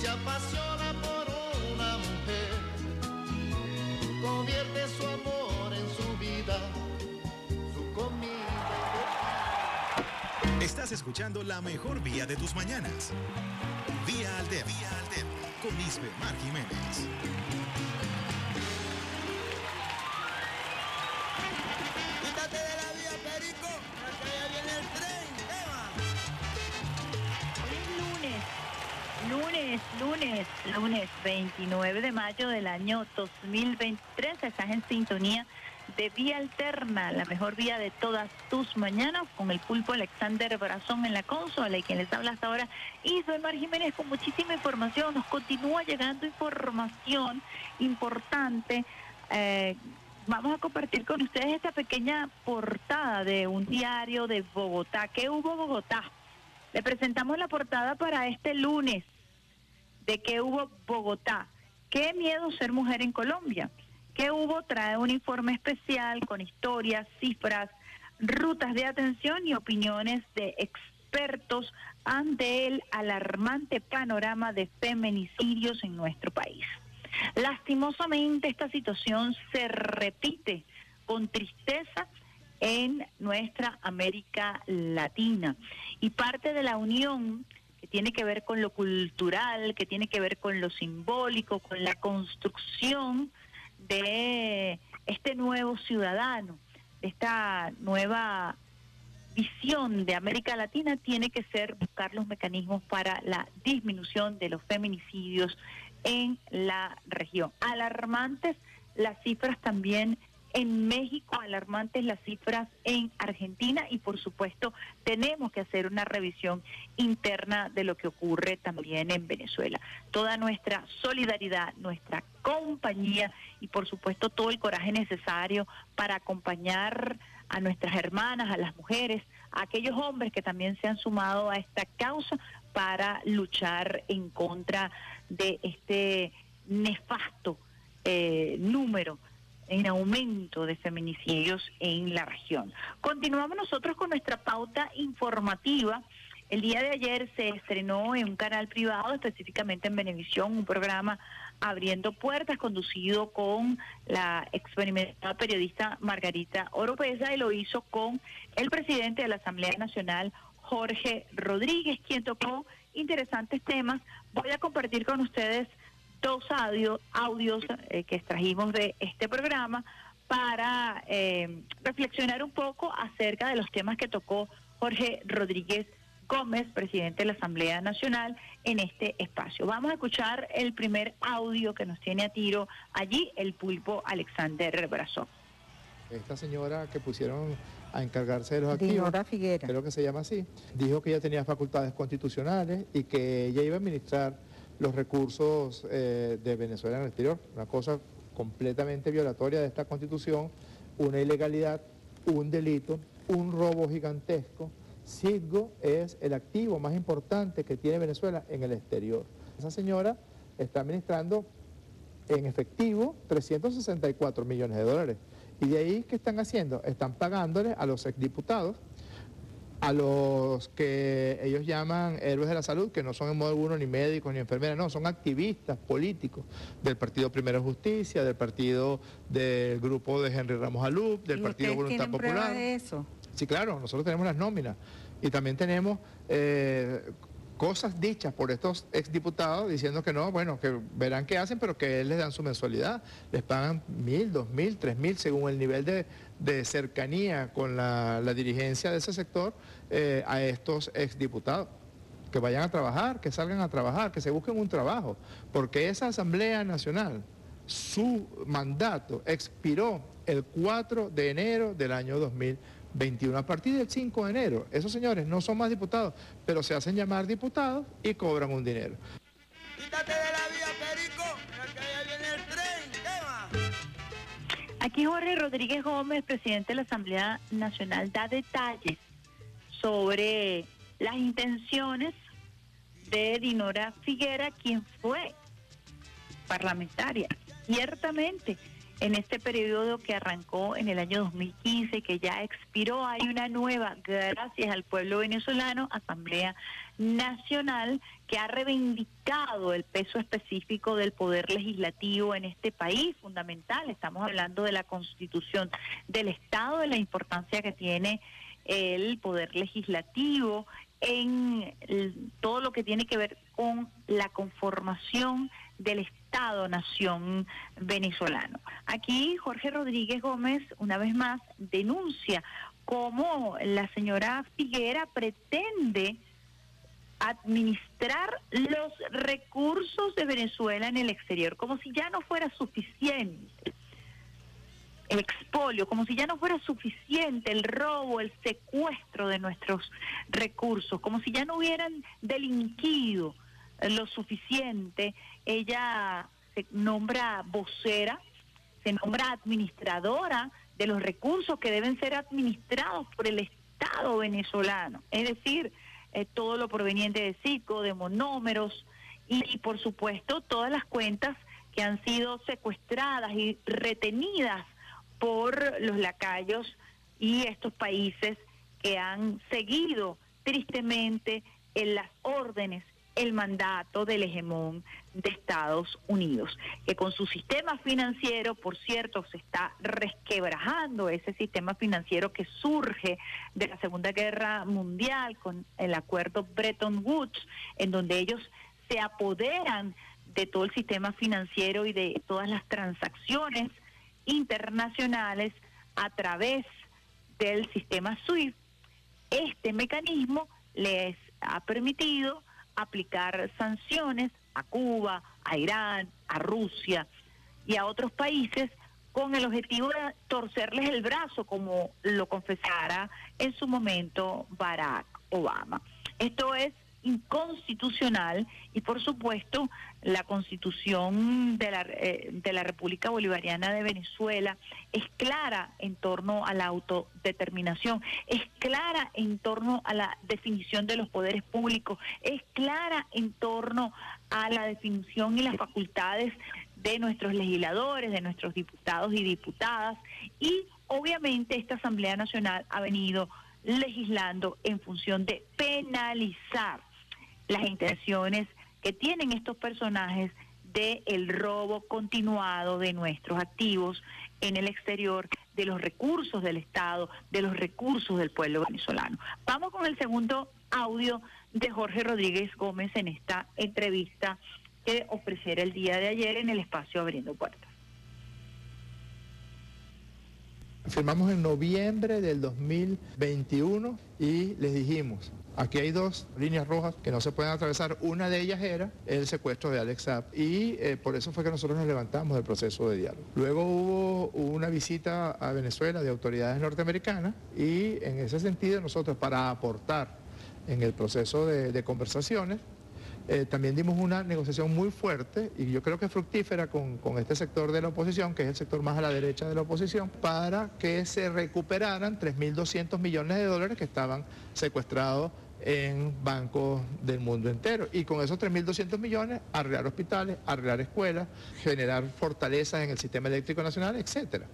se apasiona por una mujer, convierte su amor en su vida, su comida. Estás escuchando la mejor vía de tus mañanas. Vía Alterna. Vía Alterna. Con Isbe Mar Jiménez. Quítate de la Perico. Hoy es lunes, lunes, lunes, lunes 29 de mayo del año 2023. Estás en sintonía de Vía Alterna, la mejor vía de todas tus mañanas, con el pulpo Alexander Brazón en la consola y quien les habla hasta ahora, Mar Jiménez, con muchísima información. Nos continúa llegando información importante. Eh, vamos a compartir con ustedes esta pequeña portada de un diario de Bogotá. ¿Qué hubo Bogotá? Le presentamos la portada para este lunes de qué hubo Bogotá. ¿Qué miedo ser mujer en Colombia? ¿Qué hubo? Trae un informe especial con historias, cifras, rutas de atención y opiniones de expertos ante el alarmante panorama de feminicidios en nuestro país. Lastimosamente esta situación se repite con tristeza en nuestra América Latina. Y parte de la unión que tiene que ver con lo cultural, que tiene que ver con lo simbólico, con la construcción de este nuevo ciudadano, de esta nueva visión de América Latina tiene que ser buscar los mecanismos para la disminución de los feminicidios en la región. Alarmantes las cifras también en México, alarmantes las cifras en Argentina y por supuesto tenemos que hacer una revisión interna de lo que ocurre también en Venezuela. Toda nuestra solidaridad, nuestra compañía y por supuesto todo el coraje necesario para acompañar a nuestras hermanas, a las mujeres, a aquellos hombres que también se han sumado a esta causa para luchar en contra de este nefasto eh, número en aumento de feminicidios en la región. Continuamos nosotros con nuestra pauta informativa. El día de ayer se estrenó en un canal privado, específicamente en Venevisión, un programa Abriendo Puertas, conducido con la experimentada periodista Margarita Oropesa, y lo hizo con el presidente de la Asamblea Nacional, Jorge Rodríguez, quien tocó interesantes temas. Voy a compartir con ustedes dos audio, audios eh, que extrajimos de este programa para eh, reflexionar un poco acerca de los temas que tocó Jorge Rodríguez Gómez, presidente de la Asamblea Nacional, en este espacio. Vamos a escuchar el primer audio que nos tiene a tiro allí el pulpo Alexander Brazón. Esta señora que pusieron a encargarse de los activos, Dinora Figuera. creo que se llama así, dijo que ella tenía facultades constitucionales y que ella iba a administrar los recursos eh, de Venezuela en el exterior, una cosa completamente violatoria de esta constitución, una ilegalidad, un delito, un robo gigantesco. Citgo es el activo más importante que tiene Venezuela en el exterior. Esa señora está administrando en efectivo 364 millones de dólares. Y de ahí, ¿qué están haciendo? Están pagándole a los exdiputados a los que ellos llaman héroes de la salud, que no son en modo alguno ni médicos ni enfermeras, no, son activistas políticos del Partido Primero Justicia, del partido del grupo de Henry Ramos Alup, del Partido Voluntad Popular. de eso? Sí, claro, nosotros tenemos las nóminas y también tenemos eh, cosas dichas por estos exdiputados diciendo que no, bueno, que verán qué hacen, pero que les dan su mensualidad, les pagan mil, dos mil, tres mil, según el nivel de, de cercanía con la, dirigencia de ese sector eh, a estos exdiputados. Que vayan a trabajar, que salgan a trabajar, que se busquen un trabajo, porque esa Asamblea Nacional, su mandato expiró el 4 de enero del año 2021. A partir del 5 de enero, esos señores no son más diputados, pero se hacen llamar diputados y cobran un dinero. Quítate de la vía, Perico, que allá viene el tren, ¿qué va? Aquí Jorge Rodríguez Gómez, presidente de la Asamblea Nacional, da detalles sobre las intenciones de Dinora Figuera, quien fue parlamentaria. Ciertamente, en este periodo que arrancó en el año 2015, que ya expiró, hay una nueva, gracias al pueblo venezolano, Asamblea Nacional, que ha reivindicado el peso específico del poder legislativo en este país, fundamental. Estamos hablando de la constitución del Estado, de la importancia que tiene el poder legislativo en todo lo que tiene que ver con la conformación del Estado-nación venezolano. Aquí Jorge Rodríguez Gómez, una vez más, denuncia cómo la señora Figuera pretende administrar los recursos de Venezuela en el exterior, como si ya no fuera suficiente el expolio, como si ya no fuera suficiente el robo, el secuestro de nuestros recursos, como si ya no hubieran delinquido lo suficiente. Ella se nombra vocera, se nombra administradora de los recursos que deben ser administrados por el Estado venezolano, es decir, eh, todo lo proveniente de CICO, de monómeros y, y, por supuesto todas las cuentas que han sido secuestradas y retenidas por los lacayos y estos países que han seguido tristemente en las órdenes, el mandato del hegemón de Estados Unidos, que con su sistema financiero, por cierto, se está resquebrajando ese sistema financiero que surge de la Segunda Guerra Mundial con el acuerdo Bretton Woods, en donde ellos se apoderan de todo el sistema financiero y de todas las transacciones internacionales a través del sistema SWIFT, este mecanismo les ha permitido aplicar sanciones a Cuba, a Irán, a Rusia y a otros países con el objetivo de torcerles el brazo, como lo confesara en su momento Barack Obama. Esto es inconstitucional y por supuesto la constitución de la, eh, de la República Bolivariana de Venezuela es clara en torno a la autodeterminación, es clara en torno a la definición de los poderes públicos, es clara en torno a la definición y las facultades de nuestros legisladores, de nuestros diputados y diputadas. Y obviamente esta Asamblea Nacional ha venido legislando en función de penalizar las intenciones que tienen estos personajes de el robo continuado de nuestros activos en el exterior, de los recursos del Estado, de los recursos del pueblo venezolano. Vamos con el segundo audio de Jorge Rodríguez Gómez en esta entrevista que ofreciera el día de ayer en el espacio Abriendo Puertas. Firmamos en noviembre del 2021 y les dijimos, aquí hay dos líneas rojas que no se pueden atravesar. Una de ellas era el secuestro de Alex Saab y eh, por eso fue que nosotros nos levantamos del proceso de diálogo. Luego hubo una visita a Venezuela de autoridades norteamericanas y en ese sentido nosotros para aportar en el proceso de, de conversaciones eh, también dimos una negociación muy fuerte y yo creo que fructífera con, con, este sector de la oposición, que es el sector más a la derecha de la oposición, para que se recuperaran 3.200 millones de dólares que estaban secuestrados en bancos del mundo entero. Y con esos 3.200 millones, arreglar hospitales, arreglar escuelas, generar fortalezas en el sistema eléctrico nacional, etc.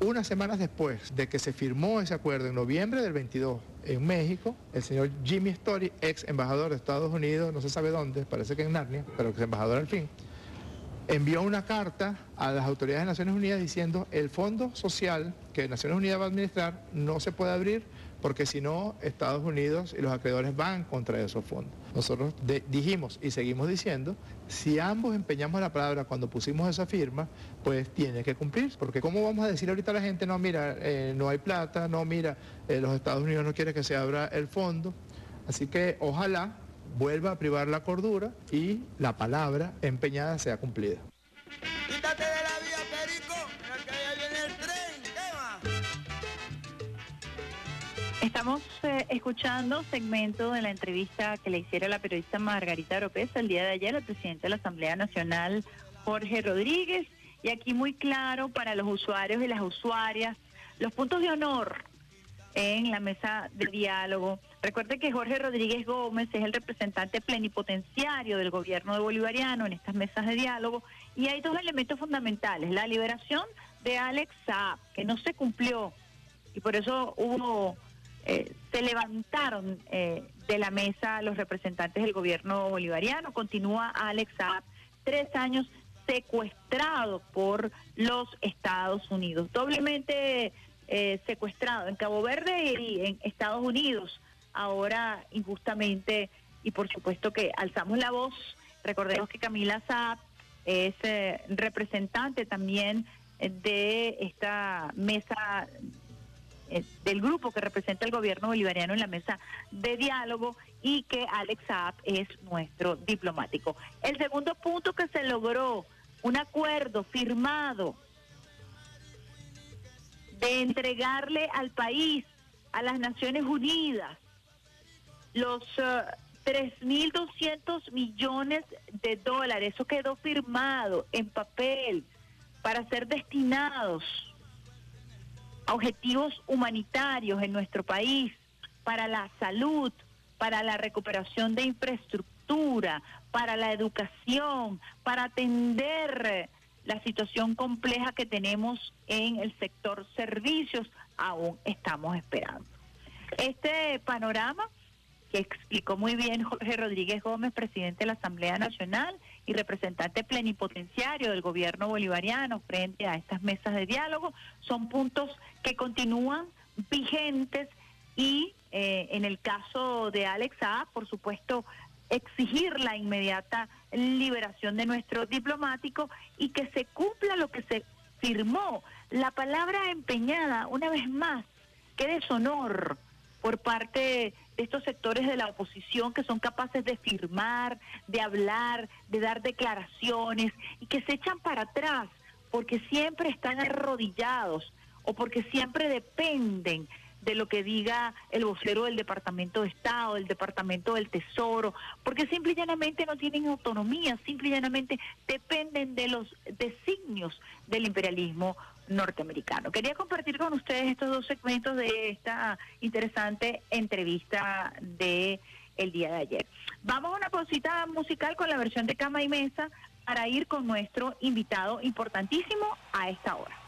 Unas semanas después de que se firmó ese acuerdo en noviembre del 22 en México, el señor Jimmy Story, ex embajador de Estados Unidos, no se sabe dónde, parece que en Narnia, pero que es embajador al fin, envió una carta a las autoridades de Naciones Unidas diciendo el fondo social que Naciones Unidas va a administrar no se puede abrir porque si no Estados Unidos y los acreedores van contra esos fondos. Nosotros dijimos y seguimos diciendo, si ambos empeñamos la palabra cuando pusimos esa firma, pues tiene que cumplir, porque ¿cómo vamos a decir ahorita a la gente, no, mira, eh, no hay plata, no, mira, eh, los Estados Unidos no quieren que se abra el fondo? Así que ojalá vuelva a privar la cordura y la palabra empeñada sea cumplida. Estamos eh, escuchando segmento de la entrevista que le hiciera la periodista Margarita López el día de ayer al presidente de la Asamblea Nacional, Jorge Rodríguez. Y aquí muy claro para los usuarios y las usuarias, los puntos de honor en la mesa de diálogo. Recuerde que Jorge Rodríguez Gómez es el representante plenipotenciario del gobierno de bolivariano en estas mesas de diálogo y hay dos elementos fundamentales. La liberación de Alex Saab, que no se cumplió y por eso hubo, eh, se levantaron eh, de la mesa los representantes del gobierno bolivariano. Continúa Alex Saab tres años secuestrado por los Estados Unidos. Doblemente eh, secuestrado en Cabo Verde y en Estados Unidos, ahora injustamente, y por supuesto que alzamos la voz, recordemos que Camila Saab es eh, representante también de esta mesa eh, del grupo que representa el gobierno bolivariano en la mesa de diálogo y que Alex Saab es nuestro diplomático. El segundo punto que se logró, un acuerdo firmado de entregarle al país, a las Naciones Unidas, los 3.200 millones de dólares. Eso quedó firmado en papel para ser destinados objetivos humanitarios en nuestro país, para la salud, para la recuperación de infraestructura, para la educación, para atender la situación compleja que tenemos en el sector servicios, aún estamos esperando. Este panorama que explicó muy bien Jorge Rodríguez Gómez, presidente de la Asamblea Nacional y representante plenipotenciario del gobierno bolivariano frente a estas mesas de diálogo, son puntos que continúan vigentes y eh, en el caso de Alex A, por supuesto, exigir la inmediata liberación de nuestro diplomático y que se cumpla lo que se firmó. La palabra empeñada, una vez más, qué deshonor por parte de estos sectores de la oposición que son capaces de firmar, de hablar, de dar declaraciones y que se echan para atrás porque siempre están arrodillados o porque siempre dependen de lo que diga el vocero del Departamento de Estado, del Departamento del Tesoro, porque simple y llanamente no tienen autonomía, simple y llanamente dependen de los designios del imperialismo norteamericano. Quería compartir con ustedes estos dos segmentos de esta interesante entrevista de el día de ayer. Vamos a una pausita musical con la versión de cama y mesa para ir con nuestro invitado importantísimo a esta hora.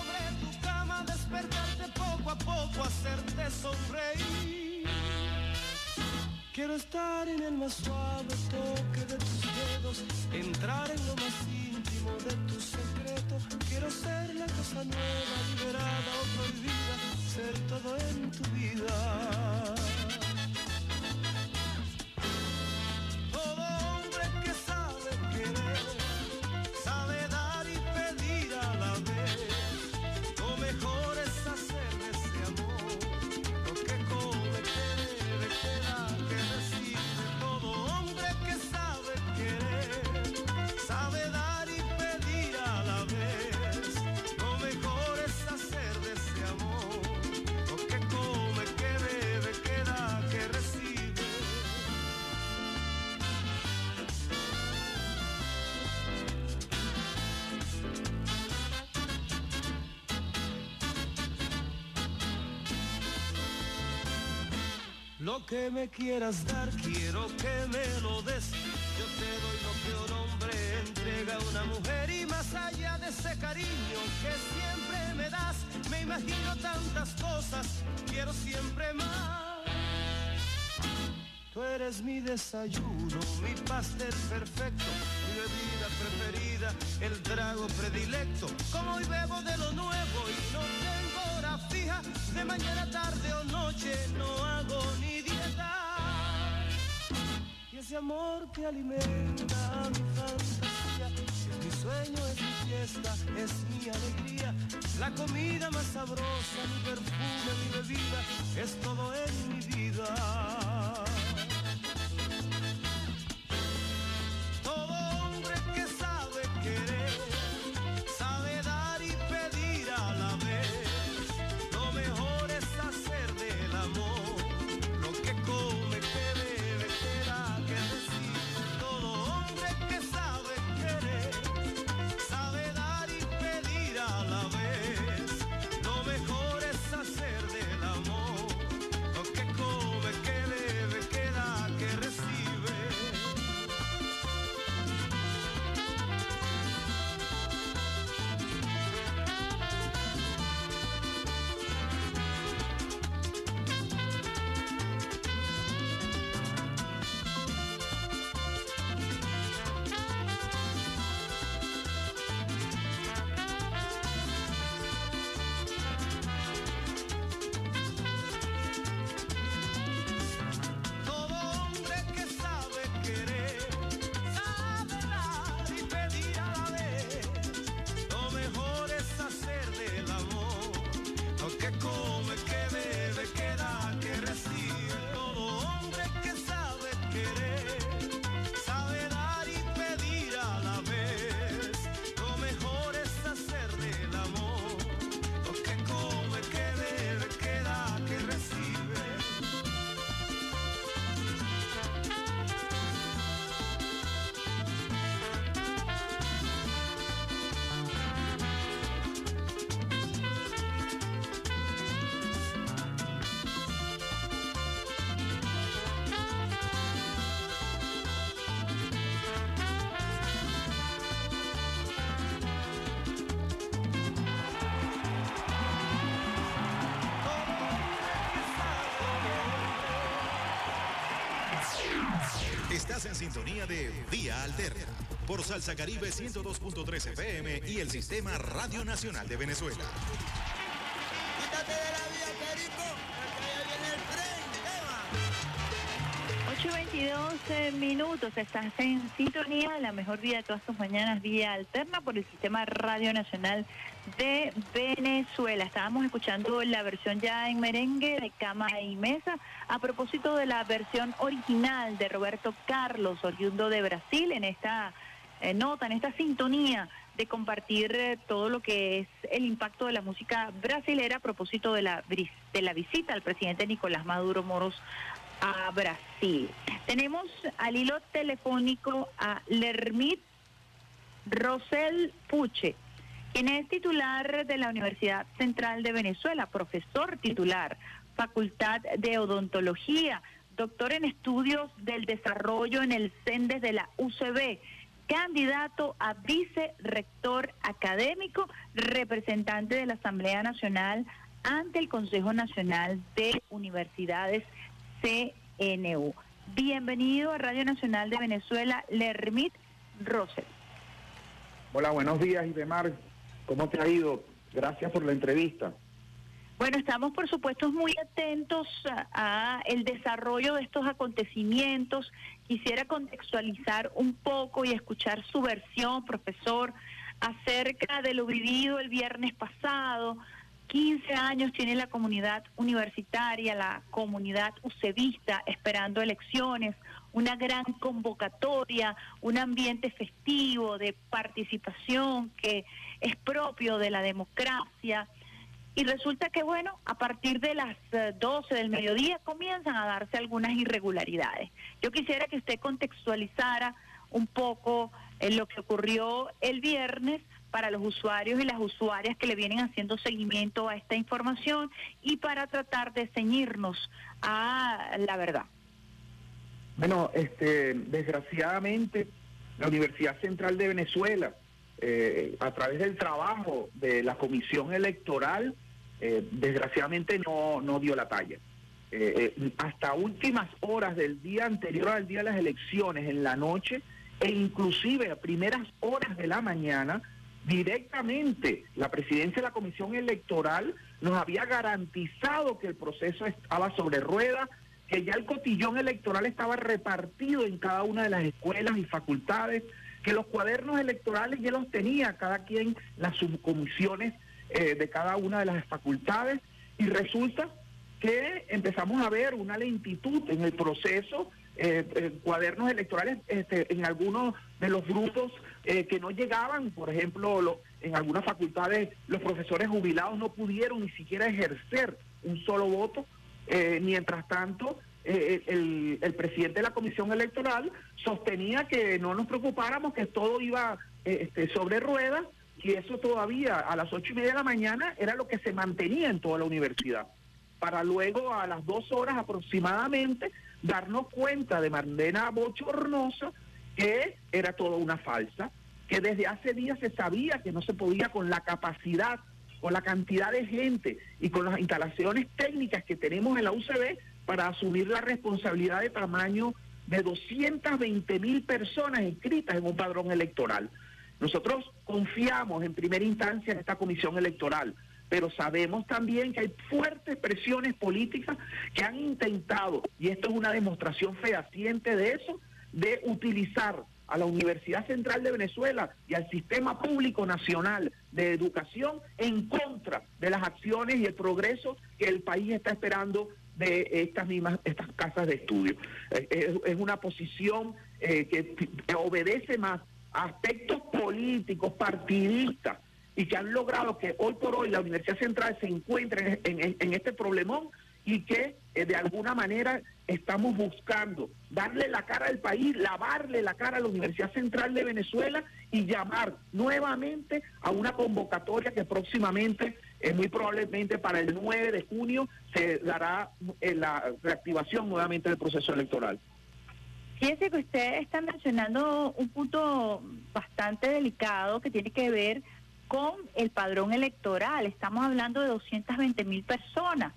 despertarte poco a poco, hacerte sonreír. Quiero estar en el más suave toque de tus dedos, entrar en lo más íntimo de tu secreto. Quiero ser la cosa nueva, liberada o prohibida, ser todo en tu vida. Lo que me quieras dar, quiero que me lo des. Yo te doy lo que un hombre entrega a una mujer y más allá de ese cariño que siempre me das, me imagino tantas cosas, quiero siempre más. Tú eres mi desayuno, mi pastel perfecto, mi bebida preferida, el trago predilecto. Como hoy bebo de lo nuevo y no tengo de mañana, tarde o noche no hago ni dieta. Y ese amor que alimenta mi fantasía, mi sueño, es mi fiesta, es mi alegría. La comida más sabrosa, mi perfume, mi bebida, es todo en mi vida. Estás en sintonía de Vía Alterna por Salsa Caribe 102.3 FM y el Sistema Radio Nacional de Venezuela. Quítate de la vía, Perico, viene el tren. ¿qué va? 8.22 eh, minutos, estás en sintonía la mejor vida de todas tus mañanas, vía alterna por el Sistema Radio Nacional de Venezuela. Estábamos escuchando la versión ya en merengue de cama y mesa a propósito de la versión original de Roberto Carlos, oriundo de Brasil, en esta eh, nota, en esta sintonía de compartir eh, todo lo que es el impacto de la música brasilera a propósito de la, de la visita al presidente Nicolás Maduro Moros a Brasil. Tenemos al hilo telefónico a Lermit Rosel Puche, quien es titular de la Universidad Central de Venezuela, profesor titular, Facultad de Odontología, doctor en estudios del desarrollo en el CENDES de la UCB, candidato a vicerrector académico, representante de la Asamblea Nacional ante el Consejo Nacional de Universidades CNU. Bienvenido a Radio Nacional de Venezuela, Lermit Rosel. Hola, buenos días, Idemar. ¿Cómo te ha ido? Gracias por la entrevista. Bueno, estamos por supuesto muy atentos a, el desarrollo de estos acontecimientos. Quisiera contextualizar un poco y escuchar su versión, profesor, acerca de lo vivido el viernes pasado. 15 años tiene la comunidad universitaria, la comunidad ucebista esperando elecciones, una gran convocatoria, un ambiente festivo de participación que es propio de la democracia. Y resulta que, bueno, a partir de las eh, 12 del mediodía comienzan a darse algunas irregularidades. Yo quisiera que usted contextualizara un poco eh, lo que ocurrió el viernes para los usuarios y las usuarias que le vienen haciendo seguimiento a esta información y para tratar de ceñirnos a la verdad. Bueno, este, desgraciadamente, la Universidad Central de Venezuela, eh, a través del trabajo de la Comisión Electoral, eh, desgraciadamente no, no dio la talla. Eh, eh, hasta últimas horas del día anterior al día de las elecciones, en la noche, e inclusive a primeras horas de la mañana, directamente la presidencia de la Comisión Electoral nos había garantizado que el proceso estaba sobre ruedas, que ya el cotillón electoral estaba repartido en cada una de las escuelas y facultades, que los cuadernos electorales ya los tenía cada quien las subcomisiones eh, de cada una de las facultades y resulta que empezamos a ver una lentitud en el proceso, eh, cuadernos electorales este, en algunos de los grupos eh, que no llegaban, por ejemplo, lo- en algunas facultades los profesores jubilados no pudieron ni siquiera ejercer un solo voto, mientras tanto eh, el, el presidente de la comisión electoral sostenía que no nos preocupáramos, que todo iba eh, este, sobre ruedas y eso todavía a las ocho y media de la mañana era lo que se mantenía en toda la universidad para luego a las dos horas aproximadamente darnos cuenta de manera bochornosa que era toda una falsa, que desde hace días se sabía que no se podía con la capacidad, con la cantidad de gente y con las instalaciones técnicas que tenemos en la UCB para asumir la responsabilidad de tamaño de 220 mil personas inscritas en un padrón electoral. Nosotros confiamos en primera instancia en esta comisión electoral, pero sabemos también que hay fuertes presiones políticas que han intentado, y esto es una demostración fehaciente de eso, de utilizar a la Universidad Central de Venezuela y al Sistema Público Nacional de Educación en contra de las acciones y el progreso que el país está esperando de estas mismas estas casas de estudio. Eh, Es, es una posición eh, que, obedece más a aspectos políticos, partidistas, y que han logrado que hoy por hoy la Universidad Central se encuentre en, este problemón y que eh, de alguna manera estamos buscando darle la cara al país, lavarle la cara a la Universidad Central de Venezuela y llamar nuevamente a una convocatoria que próximamente, eh, muy probablemente para el 9 de junio, se dará eh, la reactivación nuevamente del proceso electoral. Fíjense que usted está mencionando un punto bastante delicado que tiene que ver con el padrón electoral. Estamos hablando de 220 mil personas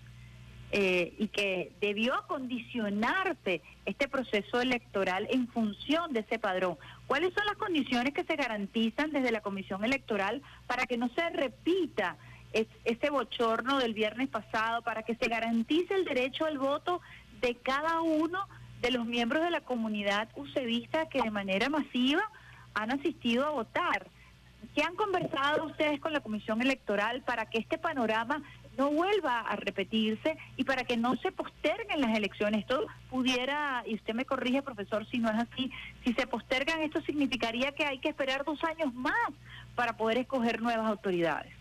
eh, y que debió acondicionarse este proceso electoral en función de ese padrón. ¿Cuáles son las condiciones que se garantizan desde la Comisión Electoral para que no se repita es- ese bochorno del viernes pasado, para que se garantice el derecho al voto de cada uno de los miembros de la comunidad usevista que de manera masiva han asistido a votar? ¿Qué han conversado ustedes con la Comisión Electoral para que este panorama no vuelva a repetirse y para que no se posterguen las elecciones? Esto pudiera, y usted me corrige, profesor, si no es así, si se postergan, esto significaría que hay que esperar dos años más para poder escoger nuevas autoridades.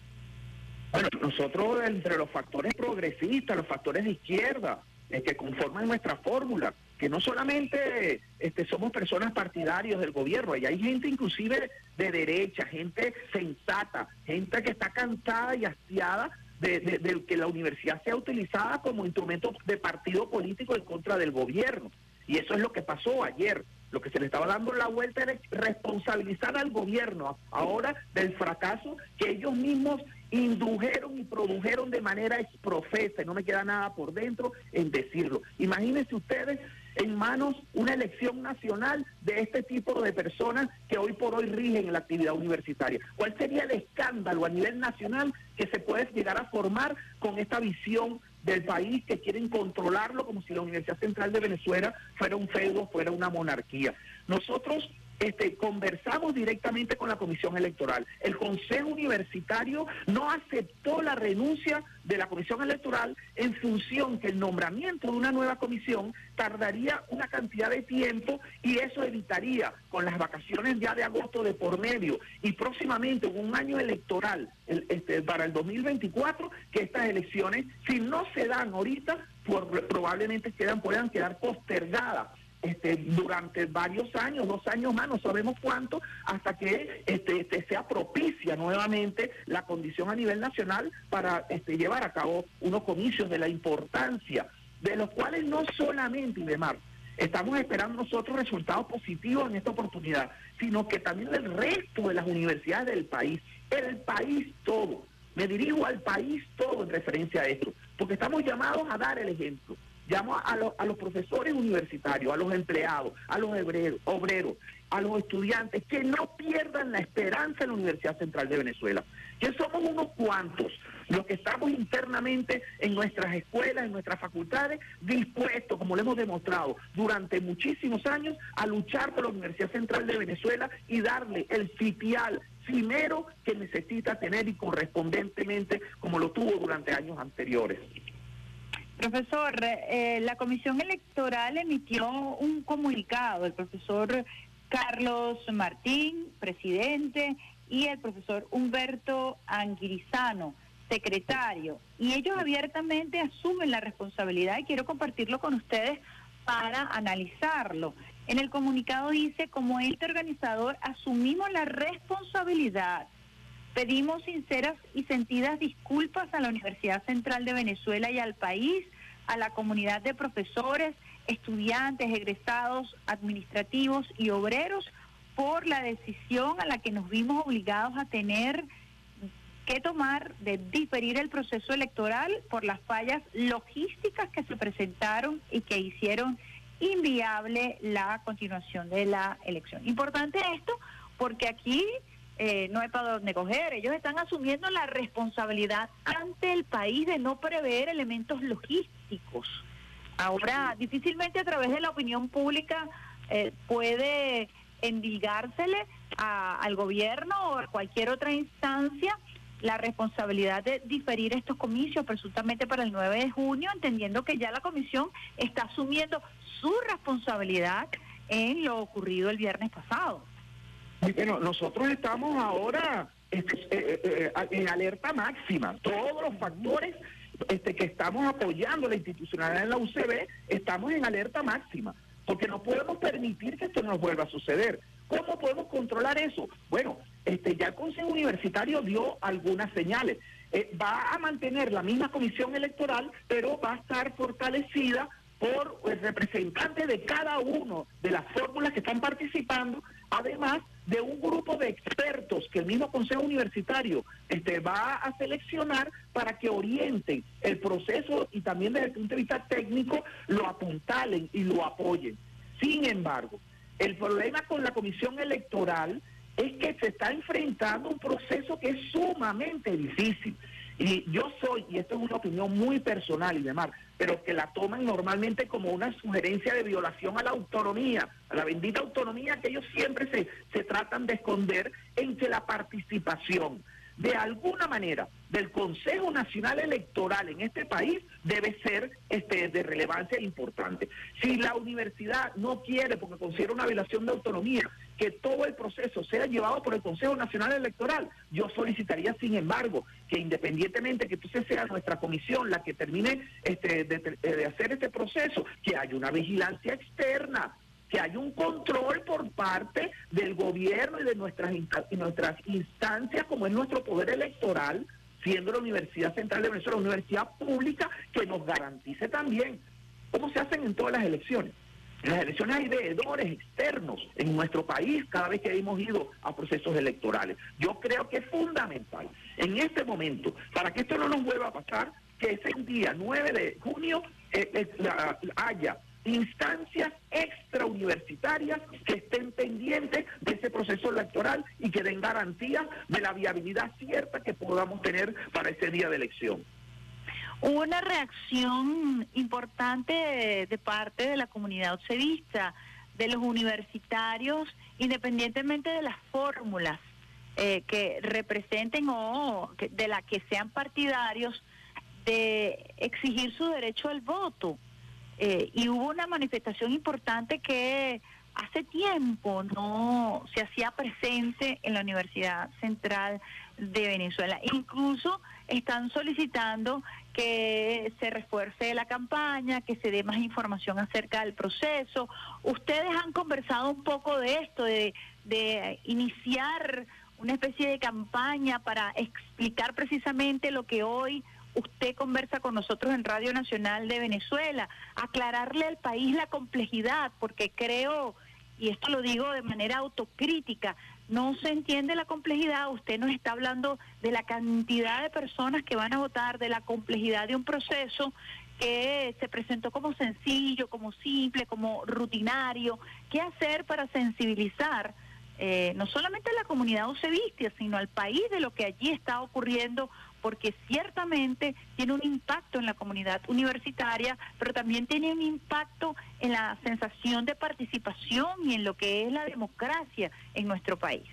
Bueno, nosotros entre los factores progresistas, los factores de izquierda, eh, que conforman nuestra fórmula, que no solamente este, somos personas partidarios del gobierno, y hay gente inclusive de derecha, gente sensata, gente que está cansada y hastiada de, de- que la universidad sea utilizada como instrumento de partido político en contra del gobierno. Y eso es lo que pasó ayer. Lo que se le estaba dando la vuelta era responsabilizar al gobierno ahora del fracaso que ellos mismos indujeron y produjeron de manera exprofesa, y no me queda nada por dentro en decirlo. Imagínense ustedes en manos una elección nacional de este tipo de personas que hoy por hoy rigen la actividad universitaria. ¿Cuál sería el escándalo a nivel nacional que se puede llegar a formar con esta visión del país que quieren controlarlo como si la Universidad Central de Venezuela fuera un feudo, fuera una monarquía? Nosotros este, conversamos directamente con la Comisión Electoral. El Consejo Universitario no aceptó la renuncia de la Comisión Electoral en función que el nombramiento de una nueva comisión tardaría una cantidad de tiempo y eso evitaría con las vacaciones ya de agosto de por medio y próximamente en un año electoral el- este, para el 2024 que estas elecciones si no se dan ahorita por- probablemente quedan puedan quedar postergadas este, durante varios años, dos años más, no sabemos cuánto, hasta que este, este, sea propicia nuevamente la condición a nivel nacional para este, llevar a cabo unos comicios de la importancia, de los cuales no solamente, Idemar, estamos esperando nosotros resultados positivos en esta oportunidad, sino que también el resto de las universidades del país, el país todo, me dirijo al país todo en referencia a esto, porque estamos llamados a dar el ejemplo. Llamo a, los- a los profesores universitarios, a los empleados, a los obreros, obreros, a los estudiantes, que no pierdan la esperanza en la Universidad Central de Venezuela, que somos unos cuantos los que estamos internamente en nuestras escuelas, en nuestras facultades, dispuestos, como lo hemos demostrado durante muchísimos años, a luchar por la Universidad Central de Venezuela y darle el sitial primero que necesita tener y correspondentemente como lo tuvo durante años anteriores. Profesor, eh, la Comisión Electoral emitió un comunicado, el profesor Carlos Martín, presidente, y el profesor Humberto Anguirizano, secretario, y ellos abiertamente asumen la responsabilidad y quiero compartirlo con ustedes para analizarlo. En el comunicado dice, como ente organizador, asumimos la responsabilidad Pedimos sinceras y sentidas disculpas a la Universidad Central de Venezuela y al país, a la comunidad de profesores, estudiantes, egresados, administrativos y obreros por la decisión a la que nos vimos obligados a tener que tomar de diferir el proceso electoral por las fallas logísticas que se presentaron y que hicieron inviable la continuación de la elección. Importante esto porque aquí eh, no hay para dónde coger. Ellos están asumiendo la responsabilidad ante el país de no prever elementos logísticos. Ahora, difícilmente a través de la opinión pública eh, puede endilgársele a- al gobierno o a cualquier otra instancia la responsabilidad de diferir estos comicios presuntamente para el 9 de junio, entendiendo que ya la comisión está asumiendo su responsabilidad en lo ocurrido el viernes pasado. Bueno, nosotros estamos ahora este, eh, eh, eh, en alerta máxima. Todos los factores este, que estamos apoyando la institucionalidad en la UCB, estamos en alerta máxima, porque no podemos permitir que esto nos vuelva a suceder. ¿Cómo podemos controlar eso? Bueno, este, ya el Consejo Universitario dio algunas señales. Va a mantener la misma comisión electoral, pero va a estar fortalecida por el representante de cada uno de las fórmulas que están participando, además de un grupo de expertos que el mismo Consejo Universitario este, va a seleccionar para que orienten el proceso y también desde el punto de vista técnico lo apuntalen y lo apoyen. Sin embargo, el problema con la Comisión Electoral es que se está enfrentando un proceso que es sumamente difícil. Y yo soy, y esto es una opinión muy personal y demás, pero que la toman normalmente como una sugerencia de violación a la autonomía, a la bendita autonomía que ellos siempre se, se tratan de esconder en que la participación de alguna manera del Consejo Nacional Electoral en este país debe ser este, de relevancia importante. Si la universidad no quiere, porque considera una violación de autonomía, que todo el proceso sea llevado por el Consejo Nacional Electoral, yo solicitaría, sin embargo, que independientemente que entonces sea nuestra comisión la que termine este, de, de hacer este proceso, que haya una vigilancia externa, que haya un control por parte del gobierno y de nuestras, y nuestras instancias, como es nuestro poder electoral, siendo la Universidad Central de Venezuela una universidad pública que nos garantice también cómo se hacen en todas las elecciones. En las elecciones hay veedores externos en nuestro país cada vez que hemos ido a procesos electorales. Yo creo que es fundamental en este momento, para que esto no nos vuelva a pasar, que ese día 9 de junio eh, eh, haya instancias extrauniversitarias que estén pendientes de ese proceso electoral y que den garantía de la viabilidad cierta que podamos tener para ese día de elección. Hubo una reacción importante de, parte de la comunidad obsedista, de los universitarios, independientemente de las fórmulas eh, que representen o de la que sean partidarios, de exigir su derecho al voto. Eh, y hubo una manifestación importante que hace tiempo no se hacía presente en la Universidad Central de Venezuela. Incluso están solicitando que se refuerce la campaña, que se dé más información acerca del proceso. Ustedes han conversado un poco de esto, de, de iniciar una especie de campaña para explicar precisamente lo que hoy usted conversa con nosotros en Radio Nacional de Venezuela, aclararle al país la complejidad, porque creo, y esto lo digo de manera autocrítica, no se entiende la complejidad, usted nos está hablando de la cantidad de personas que van a votar, de la complejidad de un proceso que se presentó como sencillo, como simple, como rutinario. ¿Qué hacer para sensibilizar eh, no solamente a la comunidad usevistia, sino al país de lo que allí está ocurriendo? Porque ciertamente tiene un impacto en la comunidad universitaria, pero también tiene un impacto en la sensación de participación y en lo que es la democracia en nuestro país.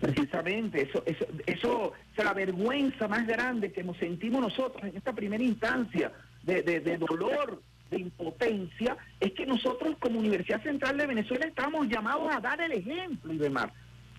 Precisamente, eso, eso, eso es la vergüenza más grande que nos sentimos nosotros en esta primera instancia de, de, de dolor, de impotencia, es que nosotros como Universidad Central de Venezuela estamos llamados a dar el ejemplo, Ibemar,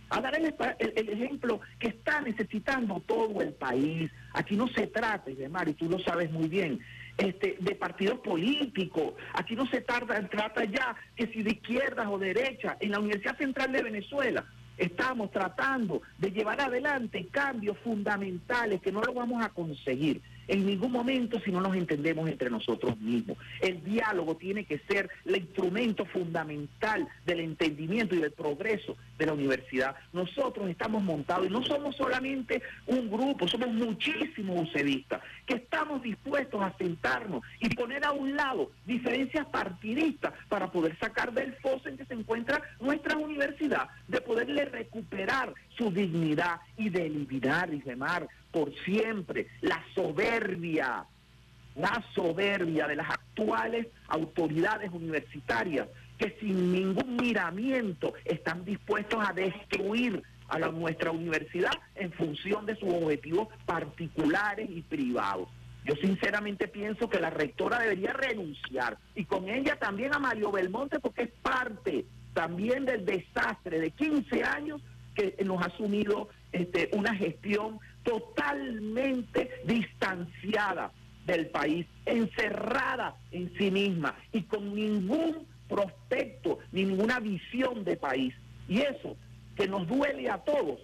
a dar el, ejemplo que está necesitando todo el país. Aquí no se trata, y tú lo sabes muy bien, este, de partidos políticos. Aquí no se tarda, trata ya que si de izquierdas o derechas. En la Universidad Central de Venezuela estamos tratando de llevar adelante cambios fundamentales que no lo vamos a conseguir en ningún momento si no nos entendemos entre nosotros mismos. El diálogo tiene que ser el instrumento fundamental del entendimiento y del progreso de la universidad. Nosotros estamos montados y no somos solamente un grupo, somos muchísimos ucedistas que estamos dispuestos a sentarnos y poner a un lado diferencias partidistas para poder sacar del foso en que se encuentra nuestra universidad, de poderle recuperar su dignidad y de eliminar y remar por siempre la soberbia, la soberbia de las actuales autoridades universitarias que sin ningún miramiento están dispuestos a destruir a la- nuestra universidad en función de sus objetivos particulares y privados. Yo sinceramente pienso que la rectora debería renunciar y con ella también a Mario Belmonte porque es parte también del desastre de 15 años que nos ha asumido este, una gestión totalmente distanciada del país, encerrada en sí misma y con ningún prospecto, ni ninguna visión de país. Y eso que nos duele a todos,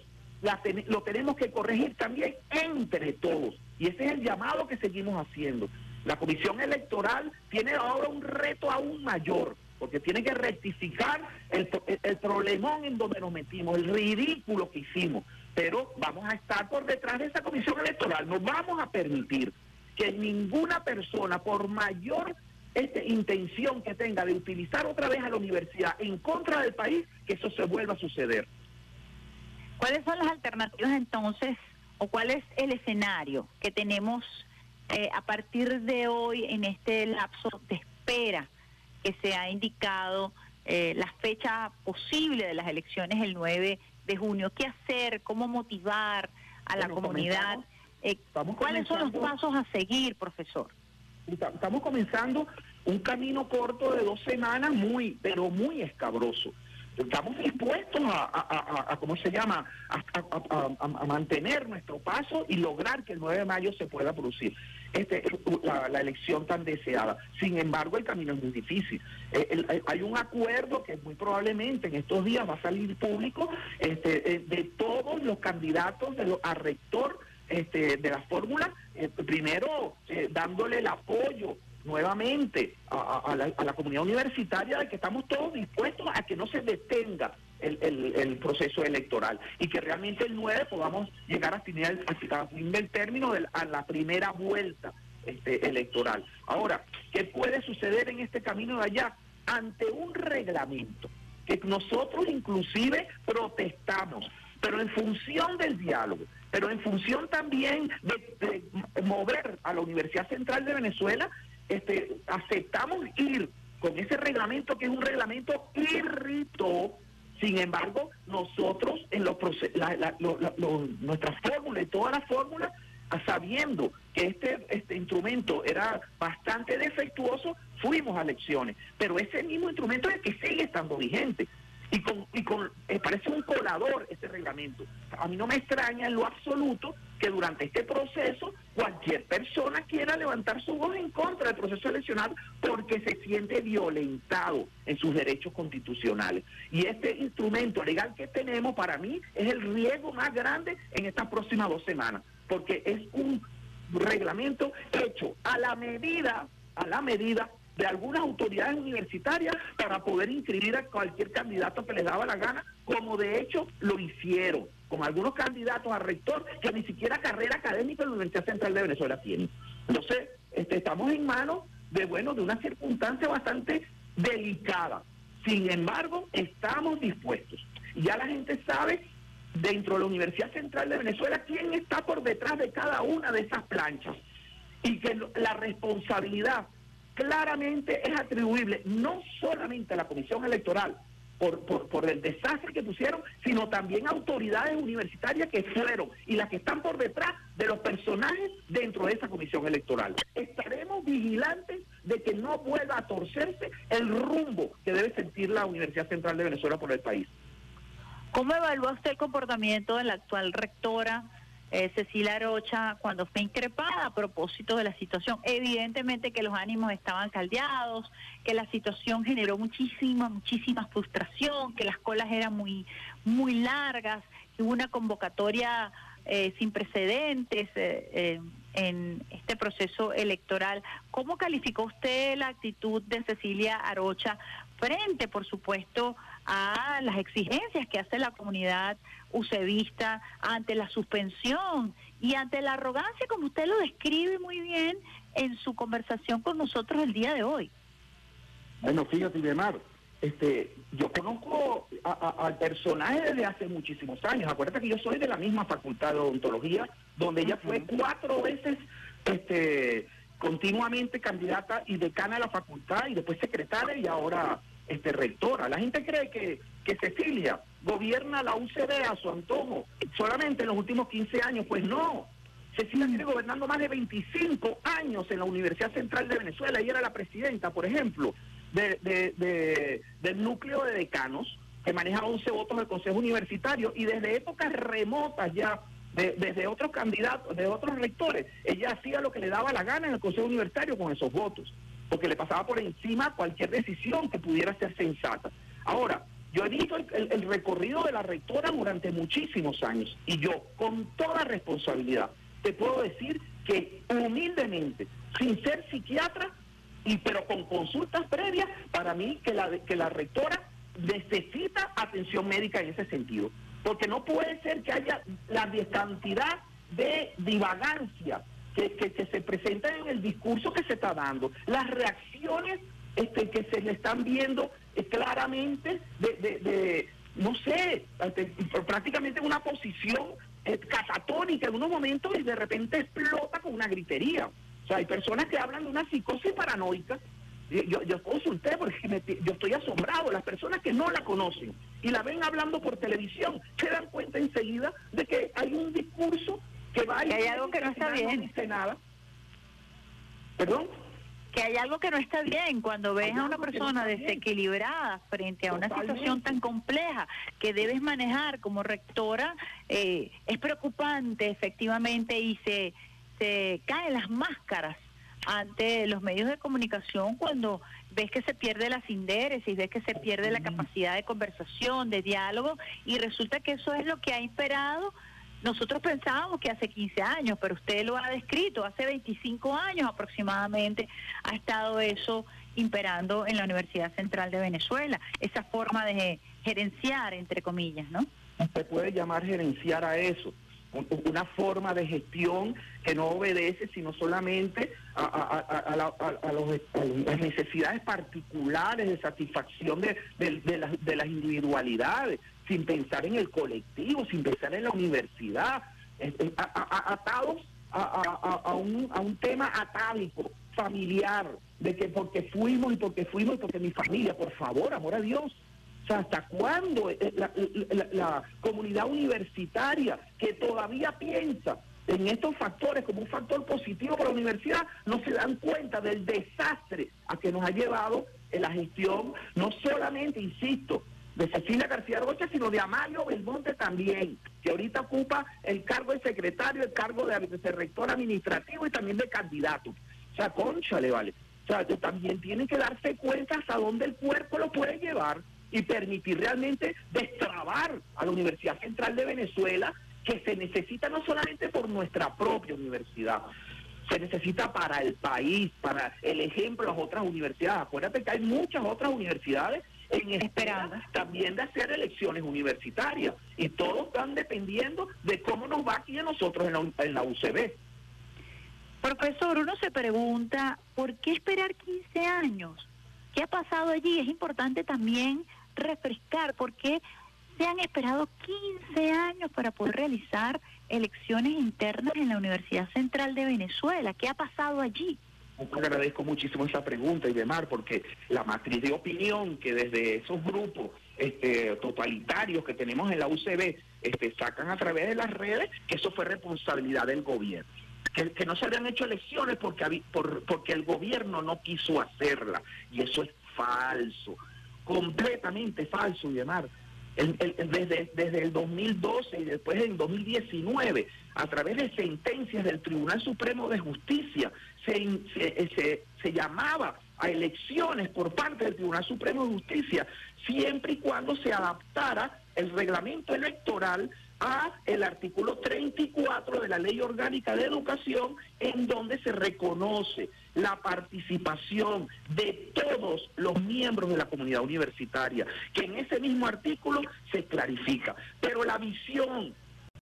lo tenemos que corregir también entre todos. Y ese es el llamado que seguimos haciendo. La comisión electoral tiene ahora un reto aún mayor, porque tiene que rectificar el- el problemón en donde nos metimos, el ridículo que hicimos. Pero vamos a estar por detrás de esa comisión electoral. No vamos a permitir que ninguna persona, por mayor este, intención que tenga de utilizar otra vez a la universidad en contra del país, que eso se vuelva a suceder. ¿Cuáles son las alternativas entonces o cuál es el escenario que tenemos eh, a partir de hoy en este lapso de espera que se ha indicado eh, la fecha posible de las elecciones el 9 de junio? ¿Qué hacer? ¿Cómo motivar a la comunidad? Eh, ¿Cuáles son los pasos a seguir, profesor? Esta- Estamos comenzando un camino corto de dos semanas muy, pero muy escabroso. Estamos dispuestos a, a- ¿cómo se llama?, a, mantener nuestro paso y lograr que el 9 de mayo se pueda producir este, la, la elección tan deseada. Sin embargo, el camino es muy difícil. Eh, hay un acuerdo que muy probablemente en estos días va a salir público este, eh, de todos los candidatos de lo- a rector este, de la fórmula, eh, primero dándole el apoyo nuevamente a, a- la, a la comunidad universitaria de que estamos todos dispuestos a que no se detenga el, el- el proceso electoral y que realmente el 9 podamos llegar a fin, del- a fin del término de a la primera vuelta este, electoral. Ahora, ¿qué puede suceder en este camino de allá? Ante un reglamento que nosotros inclusive protestamos, pero en función del diálogo, pero en función también de mover a la Universidad Central de Venezuela, este, aceptamos ir con ese reglamento que es un reglamento irrito. Sin embargo, nosotros en los la- la- lo- la- lo- nuestra fórmula y todas las fórmulas, a- sabiendo que este, este instrumento era bastante defectuoso, fuimos a elecciones. Pero ese mismo instrumento es el que sigue estando vigente. Y con, y con eh, parece un colador este reglamento. A mí no me extraña en lo absoluto que durante este proceso cualquier persona quiera levantar su voz en contra del proceso electoral porque se siente violentado en sus derechos constitucionales. Y este instrumento legal que tenemos para mí es el riesgo más grande en estas próximas dos semanas, porque es un reglamento hecho a la medida, a la medida de algunas autoridades universitarias para poder inscribir a cualquier candidato que les daba la gana, como de hecho lo hicieron con algunos candidatos a rector que ni siquiera carrera académica en la Universidad Central de Venezuela tienen. Entonces, este, estamos en manos de, bueno, de una circunstancia bastante delicada. Sin embargo, estamos dispuestos. Ya la gente sabe dentro de la Universidad Central de Venezuela quién está por detrás de cada una de esas planchas. Y que la responsabilidad claramente es atribuible no solamente a la Comisión Electoral por, por, por el desastre que pusieron, sino también a autoridades universitarias que fueron y las que están por detrás de los personajes dentro de esa Comisión Electoral. Estaremos vigilantes de que no vuelva a torcerse el rumbo que debe sentir la Universidad Central de Venezuela por el país. ¿Cómo evalúa usted el comportamiento de la actual rectora eh, Cecilia Arocha cuando fue increpada a propósito de la situación? Evidentemente que los ánimos estaban caldeados, que la situación generó muchísima, muchísima frustración, que las colas eran muy, muy largas, que hubo una convocatoria eh, sin precedentes eh, eh, en este proceso electoral. ¿Cómo calificó usted la actitud de Cecilia Arocha frente, por supuesto, a las exigencias que hace la comunidad usevista ante la suspensión y ante la arrogancia, como usted lo describe muy bien en su conversación con nosotros el día de hoy? Bueno, fíjate, Idemar, este, yo conozco a- a- al personaje desde hace muchísimos años. Acuérdate que yo soy de la misma facultad de odontología, donde ella fue cuatro veces este, continuamente candidata y decana de la facultad y después secretaria y ahora este, rectora. La gente cree que, que Cecilia gobierna la UCD a su antojo solamente en los últimos 15 años. Pues no. Cecilia tiene gobernando más de 25 años en la Universidad Central de Venezuela. Ella era la presidenta, por ejemplo, de- de- de- del núcleo de decanos que maneja 11 votos del Consejo Universitario y desde épocas remotas ya, de- desde otros candidatos, de otros rectores, ella hacía lo que le daba la gana en el Consejo Universitario con esos votos, porque le pasaba por encima cualquier decisión que pudiera ser sensata. Ahora, yo he visto el, recorrido de la rectora durante muchísimos años y yo, con toda responsabilidad, te puedo decir que humildemente, sin ser psiquiatra, y pero con consultas previas, para mí que la, que la rectora necesita atención médica en ese sentido. Porque no puede ser que haya la cantidad de divagancia que, que- se presenta en el discurso que se está dando, las reacciones este, que se le están viendo eh, claramente de, no sé, este, prácticamente una posición eh, catatónica en unos momentos y de repente explota con una gritería. O sea, hay personas que hablan de una psicosis paranoica. Yo, yo consulté porque yo estoy asombrado. Las personas que no la conocen y la ven hablando por televisión se dan cuenta enseguida de que hay un discurso que hay algo que no está bien. No dice nada. ¿Perdón? que hay algo que no está bien cuando ves a una persona desequilibrada frente a una situación tan compleja que debes manejar como rectora, eh, es preocupante efectivamente y se, se caen las máscaras ante los medios de comunicación cuando ves que se pierde la sindéresis, ves que se pierde la capacidad de conversación, de diálogo y resulta que eso es lo que ha imperado nosotros pensábamos que hace 15 años, pero usted lo ha descrito, hace 25 años aproximadamente ha estado eso imperando en la Universidad Central de Venezuela, esa forma de gerenciar, entre comillas, ¿no? se puede llamar gerenciar a eso. Un- Una forma de gestión que no obedece sino solamente a, la- las necesidades particulares de satisfacción de las individualidades, sin pensar en el colectivo, sin pensar en la universidad, eh, eh, atados a, un, a un tema atávico, familiar, de que porque fuimos y porque fuimos y porque mi familia, por favor, amor a Dios. O sea, ¿hasta cuándo eh, la, la- la comunidad universitaria que todavía piensa en estos factores como un factor positivo para la universidad no se dan cuenta del desastre a que nos ha llevado en la gestión, no solamente, insisto, de Cecilia García Rocha, sino de Amalio Belmonte también, que ahorita ocupa el cargo de secretario, el cargo de vicerrector administrativo y también de candidato. O sea, conchale, vale. O sea, que también tienen que darse cuenta hasta dónde el cuerpo lo puede llevar y permitir realmente destrabar a la Universidad Central de Venezuela, que se necesita no solamente por nuestra propia universidad, se necesita para el país, para el ejemplo las otras universidades. Acuérdate que hay muchas otras universidades en espera también de hacer elecciones universitarias y todos están dependiendo de cómo nos va aquí a nosotros en la, en la UCB. Profesor, uno se pregunta, ¿por qué esperar 15 años? ¿Qué ha pasado allí? Es importante también refrescar por qué se han esperado 15 años para poder realizar elecciones internas en la Universidad Central de Venezuela. ¿Qué ha pasado allí? Agradezco muchísimo esa pregunta, Idemar, porque la matriz de opinión que desde esos grupos este, totalitarios que tenemos en la UCB este, sacan a través de las redes, que eso fue responsabilidad del gobierno. Que, no se habían hecho elecciones porque, por- porque el gobierno no quiso hacerla. Y eso es falso, completamente falso, Idemar. El- el- desde, desde el 2012 y después en 2019, a través de sentencias del Tribunal Supremo de Justicia, se, in- se, llamaba a elecciones por parte del Tribunal Supremo de Justicia, siempre y cuando se adaptara el reglamento electoral a el artículo 34 de la Ley Orgánica de Educación, en donde se reconoce la participación de todos los miembros de la comunidad universitaria, que en ese mismo artículo se clarifica. Pero la visión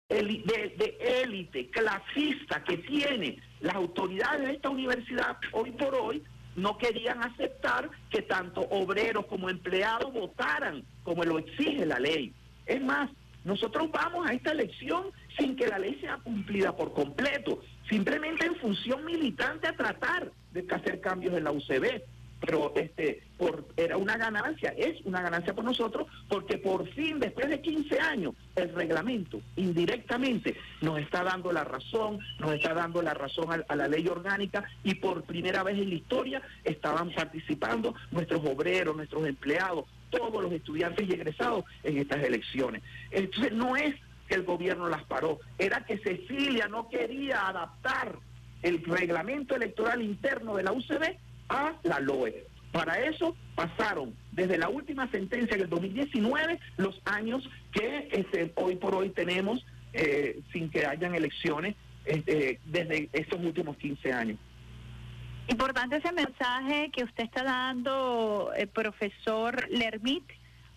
de, élite, clasista que tiene las autoridades de esta universidad hoy por hoy, no querían aceptar que tanto obreros como empleados votaran como lo exige la ley. Es más, nosotros vamos a esta elección sin que la ley sea cumplida por completo, simplemente en función militante a tratar de hacer cambios en la UCB. Pero este, por, era una ganancia, es una ganancia por nosotros, porque por fin, después de 15 años, el reglamento indirectamente nos está dando la razón, nos está dando la razón a, a la ley orgánica y por primera vez en la historia estaban participando nuestros obreros, nuestros empleados, todos los estudiantes y egresados en estas elecciones. Entonces no es que el gobierno las paró, era que Cecilia no quería adaptar el reglamento electoral interno de la UCB a la LOE. Para eso pasaron desde la última sentencia del 2019 los años que este, hoy por hoy tenemos eh, sin que hayan elecciones este, desde estos últimos 15 años. Importante ese mensaje que usted está dando, eh, profesor Lermit,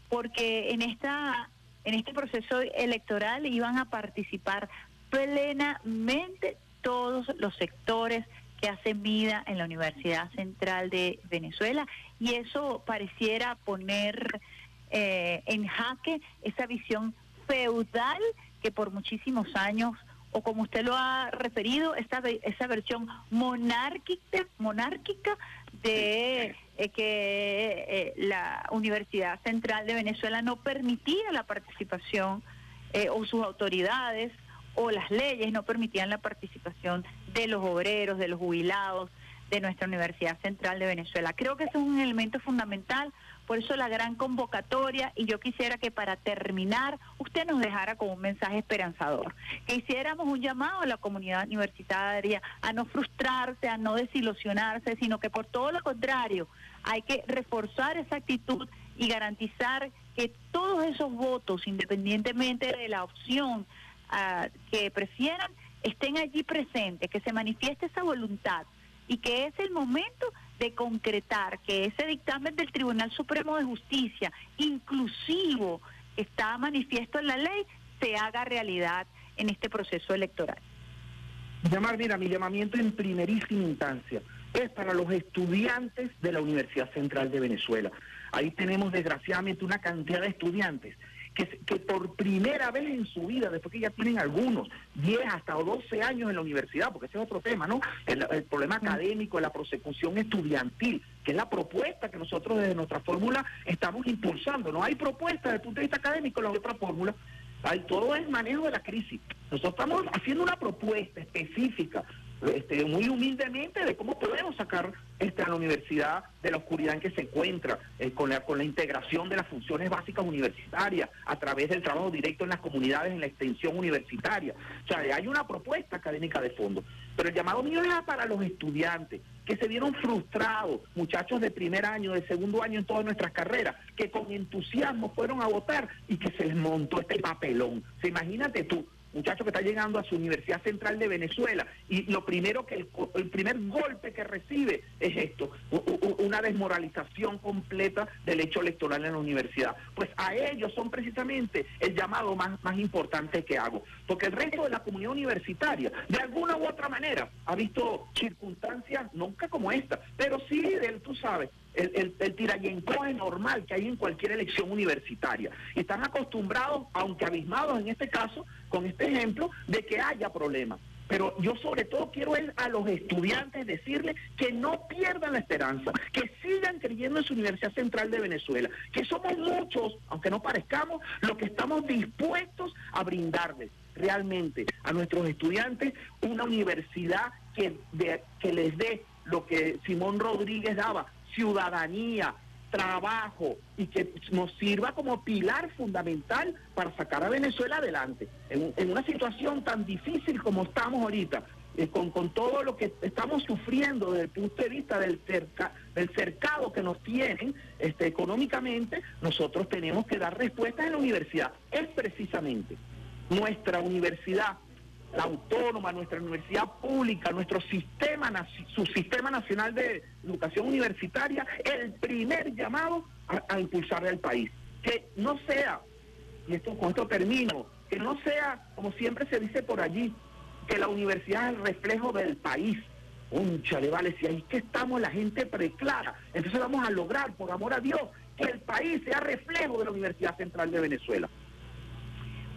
porque en esta en este proceso electoral iban a participar plenamente todos los sectores que hacen vida en la Universidad Central de Venezuela y eso pareciera poner eh, en jaque esa visión feudal que por muchísimos años o como usted lo ha referido, esta, ve- esa versión monárquica, monárquica de eh, que eh, la Universidad Central de Venezuela no permitía la participación eh, o sus autoridades o las leyes no permitían la participación de los obreros, de los jubilados de nuestra Universidad Central de Venezuela. Creo que eso es un elemento fundamental, por eso la gran convocatoria y yo quisiera que para terminar usted nos dejara con un mensaje esperanzador, que hiciéramos un llamado a la comunidad universitaria a no frustrarse, a no desilusionarse, sino que por todo lo contrario hay que reforzar esa actitud y garantizar que todos esos votos, independientemente de la opción ah, que prefieran, estén allí presentes, que se manifieste esa voluntad y que es el momento de concretar que ese dictamen del Tribunal Supremo de Justicia, inclusivo, está manifiesto en la ley, se haga realidad en este proceso electoral. Llamar, mira, mi llamamiento en primerísima instancia es para los estudiantes de la Universidad Central de Venezuela. Ahí tenemos desgraciadamente una cantidad de estudiantes que, que por primera vez en su vida, después que ya tienen algunos, 10 hasta 12 años en la universidad, porque ese es otro tema, ¿no? El, el problema académico, la prosecución estudiantil, que es la propuesta que nosotros desde nuestra fórmula estamos impulsando. No hay propuesta desde el punto de vista académico en la otra fórmula. Hay todo el manejo de la crisis. Nosotros estamos haciendo una propuesta específica este, muy humildemente de cómo podemos sacar este, a la universidad de la oscuridad en que se encuentra, eh, con, la, con la integración de las funciones básicas universitarias, a través del trabajo directo en las comunidades, en la extensión universitaria. O sea, hay una propuesta académica de fondo. Pero el llamado mío es para los estudiantes que se vieron frustrados, muchachos de primer año, de segundo año en todas nuestras carreras, que con entusiasmo fueron a votar y que se les montó este papelón. Se imagínate tú, muchacho que está llegando a su Universidad Central de Venezuela y lo primero que el, el primer golpe que recibe es esto, una desmoralización completa del hecho electoral en la universidad. Pues a ellos son precisamente el llamado más, más importante que hago, porque el resto de la comunidad universitaria, de alguna u otra manera, ha visto circunstancias nunca como esta, pero sí, del, tú sabes, el, el, el normal que hay en cualquier elección universitaria. Y están acostumbrados, aunque abismados en este caso, con este ejemplo, de que haya problemas. Pero yo sobre todo quiero a los estudiantes decirles que no pierdan la esperanza, que sigan creyendo en su Universidad Central de Venezuela, que somos muchos, aunque no parezcamos, los que estamos dispuestos a brindarles realmente a nuestros estudiantes una universidad que, de- que les dé lo que Simón Rodríguez daba, ciudadanía, trabajo y que nos sirva como pilar fundamental para sacar a Venezuela adelante. En, en una situación tan difícil como estamos ahorita, eh, con, con todo lo que estamos sufriendo desde el punto de vista del, cerca- del cercado que nos tienen este, económicamente, nosotros tenemos que dar respuestas en la universidad. Es precisamente nuestra universidad la autónoma, nuestra universidad pública, nuestro sistema, su sistema nacional de educación universitaria, el primer llamado a, a impulsar al país. Que no sea, y esto con esto termino, que no sea, como siempre se dice por allí, que la universidad es el reflejo del país. Unchale, vale, si ahí que estamos la gente preclara, entonces vamos a lograr, por amor a Dios, que el país sea reflejo de la Universidad Central de Venezuela.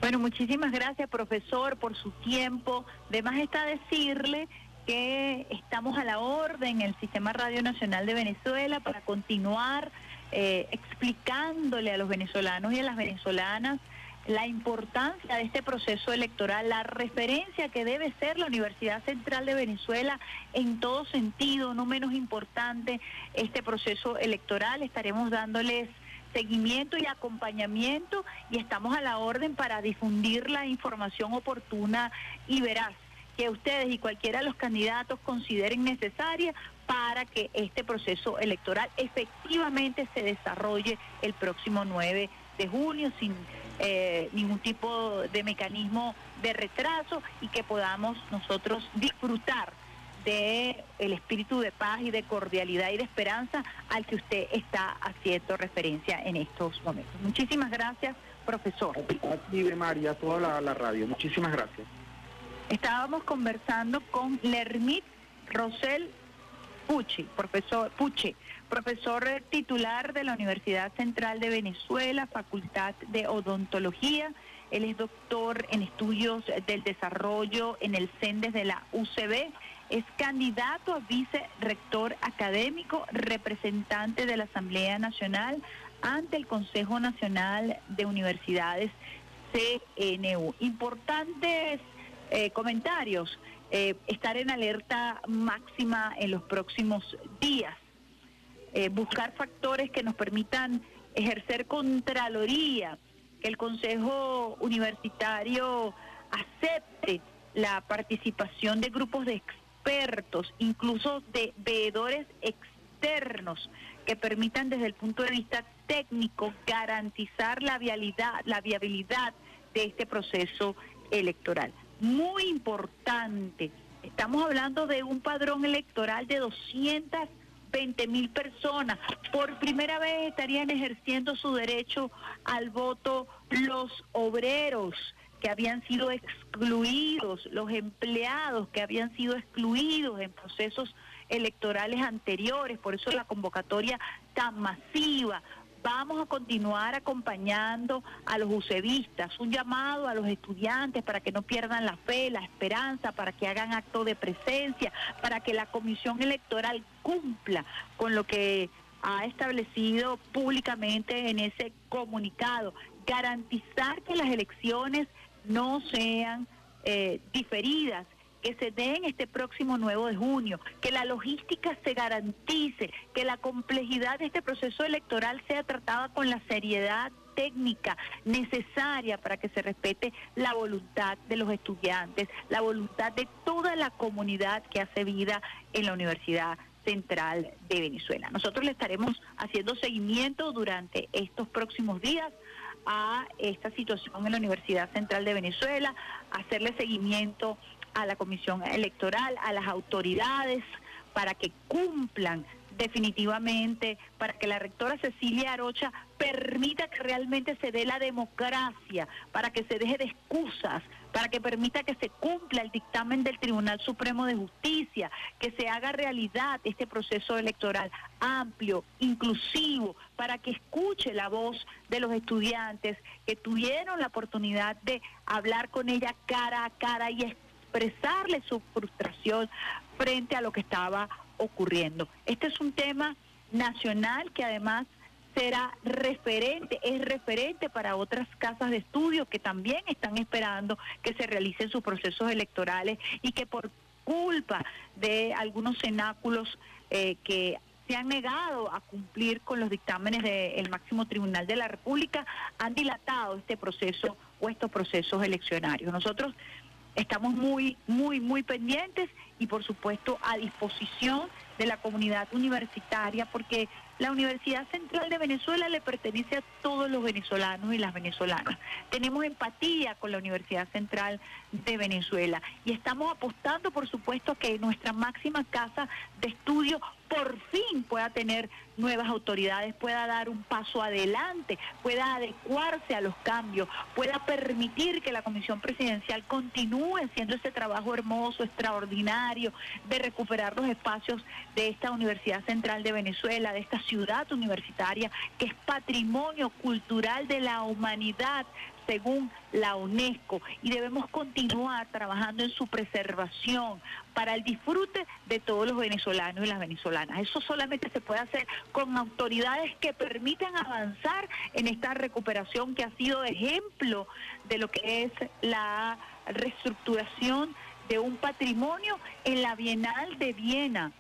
Bueno, muchísimas gracias, profesor, por su tiempo. De más está decirle que estamos a la orden en el Sistema Radio Nacional de Venezuela para continuar eh, explicándole a los venezolanos y a las venezolanas la importancia de este proceso electoral, la referencia que debe ser la Universidad Central de Venezuela en todo sentido, no menos importante este proceso electoral. Estaremos dándoles seguimiento y acompañamiento y estamos a la orden para difundir la información oportuna y veraz que ustedes y cualquiera de los candidatos consideren necesaria para que este proceso electoral efectivamente se desarrolle el próximo 9 de junio sin eh, ningún tipo de mecanismo de retraso y que podamos nosotros disfrutar de el espíritu de paz y de cordialidad y de esperanza al que usted está haciendo referencia en estos momentos. Muchísimas gracias, profesor. De María, toda la, la radio. Muchísimas gracias. Estábamos conversando con Lermit Rosel Pucci, profesor Puche, profesor titular de la Universidad Central de Venezuela, Facultad de Odontología. Él es doctor en estudios del desarrollo en el CENDES de la UCB. Es candidato a vicerrector académico, representante de la Asamblea Nacional ante el Consejo Nacional de Universidades CNU. Importantes eh, comentarios. Eh, estar en alerta máxima en los próximos días. Eh, buscar factores que nos permitan ejercer contraloría, que el Consejo Universitario acepte la participación de grupos de expertos, incluso de veedores externos, que permitan desde el punto de vista técnico garantizar la vialidad, la viabilidad de este proceso electoral. Muy importante, estamos hablando de un padrón electoral de 220 mil personas. Por primera vez estarían ejerciendo su derecho al voto los obreros que habían sido excluidos, los empleados que habían sido excluidos en procesos electorales anteriores, por eso la convocatoria tan masiva. Vamos a continuar acompañando a los usevistas, un llamado a los estudiantes para que no pierdan la fe, la esperanza, para que hagan acto de presencia, para que la comisión electoral cumpla con lo que ha establecido públicamente en ese comunicado, garantizar que las elecciones no sean eh, diferidas que se den este próximo 9 de junio, que la logística se garantice, que la complejidad de este proceso electoral sea tratada con la seriedad técnica necesaria para que se respete la voluntad de los estudiantes, la voluntad de toda la comunidad que hace vida en la Universidad Central de Venezuela. Nosotros le estaremos haciendo seguimiento durante estos próximos días a esta situación en la Universidad Central de Venezuela, hacerle seguimiento a la Comisión Electoral, a las autoridades, para que cumplan definitivamente para que la rectora Cecilia Arocha permita que realmente se dé la democracia, para que se deje de excusas, para que permita que se cumpla el dictamen del Tribunal Supremo de Justicia, que se haga realidad este proceso electoral amplio, inclusivo, para que escuche la voz de los estudiantes que tuvieron la oportunidad de hablar con ella cara a cara y expresarle su frustración frente a lo que estaba ocurriendo. Este es un tema nacional que además será referente, es referente para otras casas de estudio que también están esperando que se realicen sus procesos electorales y que por culpa de algunos cenáculos eh, que se han negado a cumplir con los dictámenes del máximo tribunal de la República, han dilatado este proceso o estos procesos eleccionarios. Nosotros estamos muy, muy, muy pendientes y por supuesto a disposición de la comunidad universitaria porque la Universidad Central de Venezuela le pertenece a todos los venezolanos y las venezolanas. Tenemos empatía con la Universidad Central de Venezuela y estamos apostando, por supuesto, que nuestra máxima casa de estudio por fin pueda tener nuevas autoridades, pueda dar un paso adelante, pueda adecuarse a los cambios, pueda permitir que la Comisión Presidencial continúe haciendo ese trabajo hermoso, extraordinario, de recuperar los espacios de esta Universidad Central de Venezuela, de esta ciudad universitaria, que es patrimonio cultural de la humanidad según la UNESCO y debemos continuar trabajando en su preservación para el disfrute de todos los venezolanos y las venezolanas. Eso solamente se puede hacer con autoridades que permitan avanzar en esta recuperación que ha sido ejemplo de lo que es la reestructuración de un patrimonio en la Bienal de Viena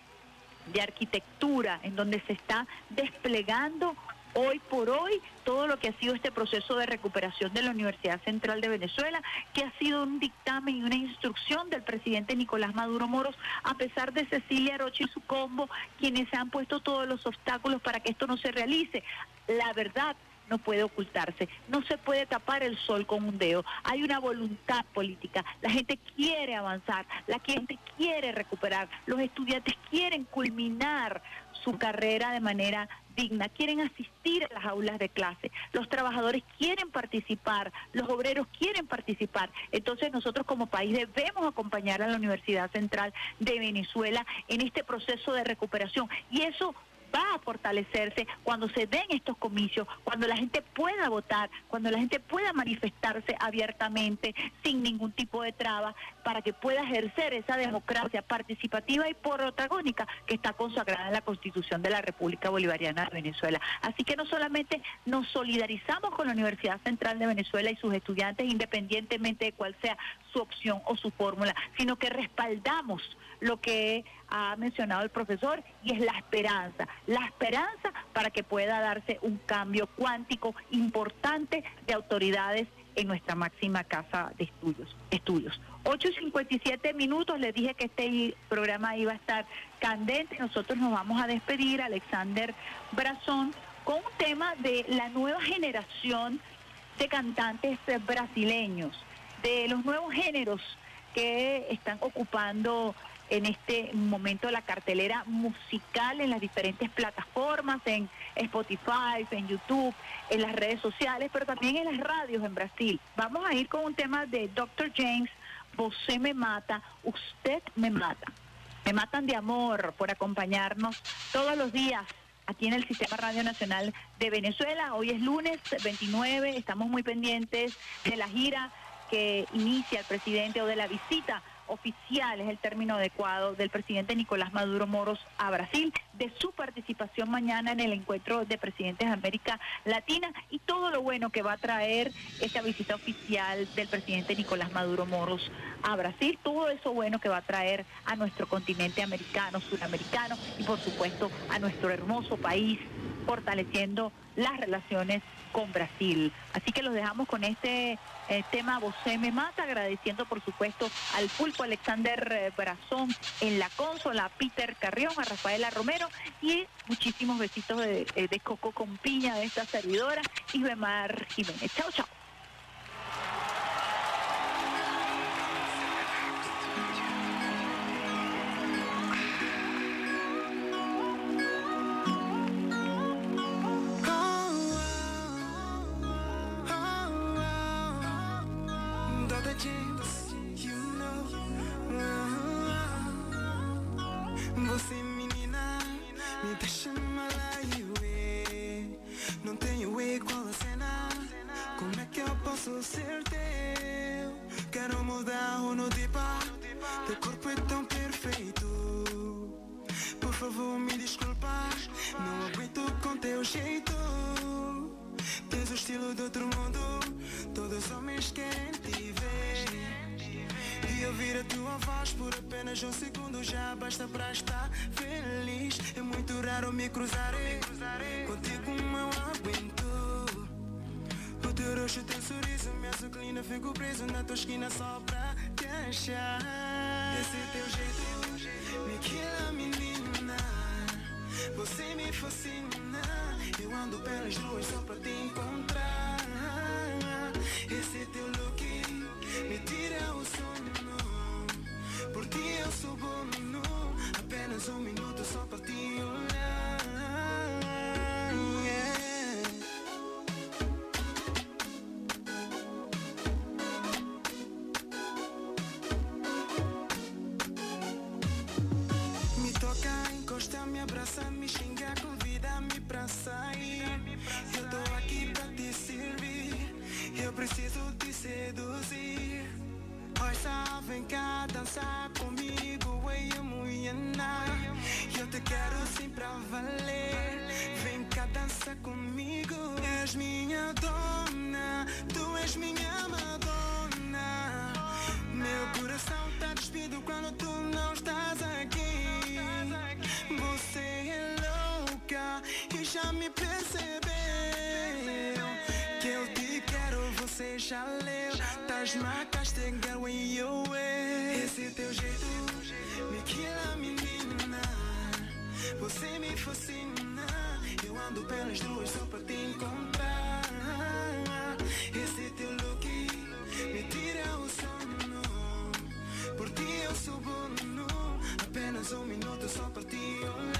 de arquitectura, en donde se está desplegando hoy por hoy todo lo que ha sido este proceso de recuperación de la Universidad Central de Venezuela, que ha sido un dictamen y una instrucción del presidente Nicolás Maduro Moros, a pesar de Cecilia Roche y su combo, quienes han puesto todos los obstáculos para que esto no se realice. La verdad no puede ocultarse, no se puede tapar el sol con un dedo. Hay una voluntad política, la gente quiere avanzar, la gente quiere recuperar, los estudiantes quieren culminar su carrera de manera digna, quieren asistir a las aulas de clase, los trabajadores quieren participar, los obreros quieren participar. Entonces nosotros como país debemos acompañar a la Universidad Central de Venezuela en este proceso de recuperación y eso va a fortalecerse cuando se den estos comicios, cuando la gente pueda votar, cuando la gente pueda manifestarse abiertamente sin ningún tipo de traba para que pueda ejercer esa democracia participativa y protagónica que está consagrada en la Constitución de la República Bolivariana de Venezuela. Así que no solamente nos solidarizamos con la Universidad Central de Venezuela y sus estudiantes independientemente de cuál sea su opción o su fórmula, sino que respaldamos lo que ha mencionado el profesor y es la esperanza, la esperanza para que pueda darse un cambio cuántico importante de autoridades en nuestra máxima casa de estudios. estudios. 8.57 minutos, les dije que este programa iba a estar candente, nosotros nos vamos a despedir, Alexander Brazón, con un tema de la nueva generación de cantantes brasileños, de los nuevos géneros que están ocupando en este momento la cartelera musical en las diferentes plataformas, en Spotify, en YouTube, en las redes sociales, pero también en las radios en Brasil. Vamos a ir con un tema de Dr. James, Você me mata, usted me mata. Me matan de amor por acompañarnos todos los días aquí en el Sistema Radio Nacional de Venezuela. Hoy es lunes 29, estamos muy pendientes de la gira que inicia el presidente o de la visita oficial, es el término adecuado, del presidente Nicolás Maduro Moros a Brasil, de su participación mañana en el encuentro de presidentes de América Latina y todo lo bueno que va a traer esta visita oficial del presidente Nicolás Maduro Moros a Brasil, todo eso bueno que va a traer a nuestro continente americano, suramericano y por supuesto a nuestro hermoso país, fortaleciendo las relaciones con Brasil. Así que los dejamos con este eh, tema Vocé me mata, agradeciendo por supuesto al pulpo Alexander eh, Brazón en la consola, a Peter Carrión, a Rafaela Romero y muchísimos besitos de, eh, de Coco con piña de esta servidora y Bemar Jiménez. Chao, chao. Igual a cena. Como é que eu posso ser teu? Quero mudar o no dipa. Teu corpo é tão perfeito. Por favor, me desculpas. Não aguento com teu jeito. Tens o estilo de outro mundo. Todos os homens querem te ver. E ouvir a tua voz por apenas um segundo já basta para estar feliz. É muito raro me cruzar. Contigo não aguento. Sorriso, me açuclina, fico preso na tua esquina só pra te achar. Esse teu jeito me quila, menina. Você me fascina. Eu ando pelas ruas só pra te encontrar. Esse teu look me tira o sono. Por ti eu sou bono. Apenas um minuto só pra te olhar. Já me percebeu que eu te quero, você já leu. Das marcas de girl e eu é. Esse teu jeito me quila, menina. Você me fascina. Eu ando pelas ruas só pra te encontrar. Esse teu look me tira o sono. Por ti eu sou bono. Apenas um minuto só pra te olhar.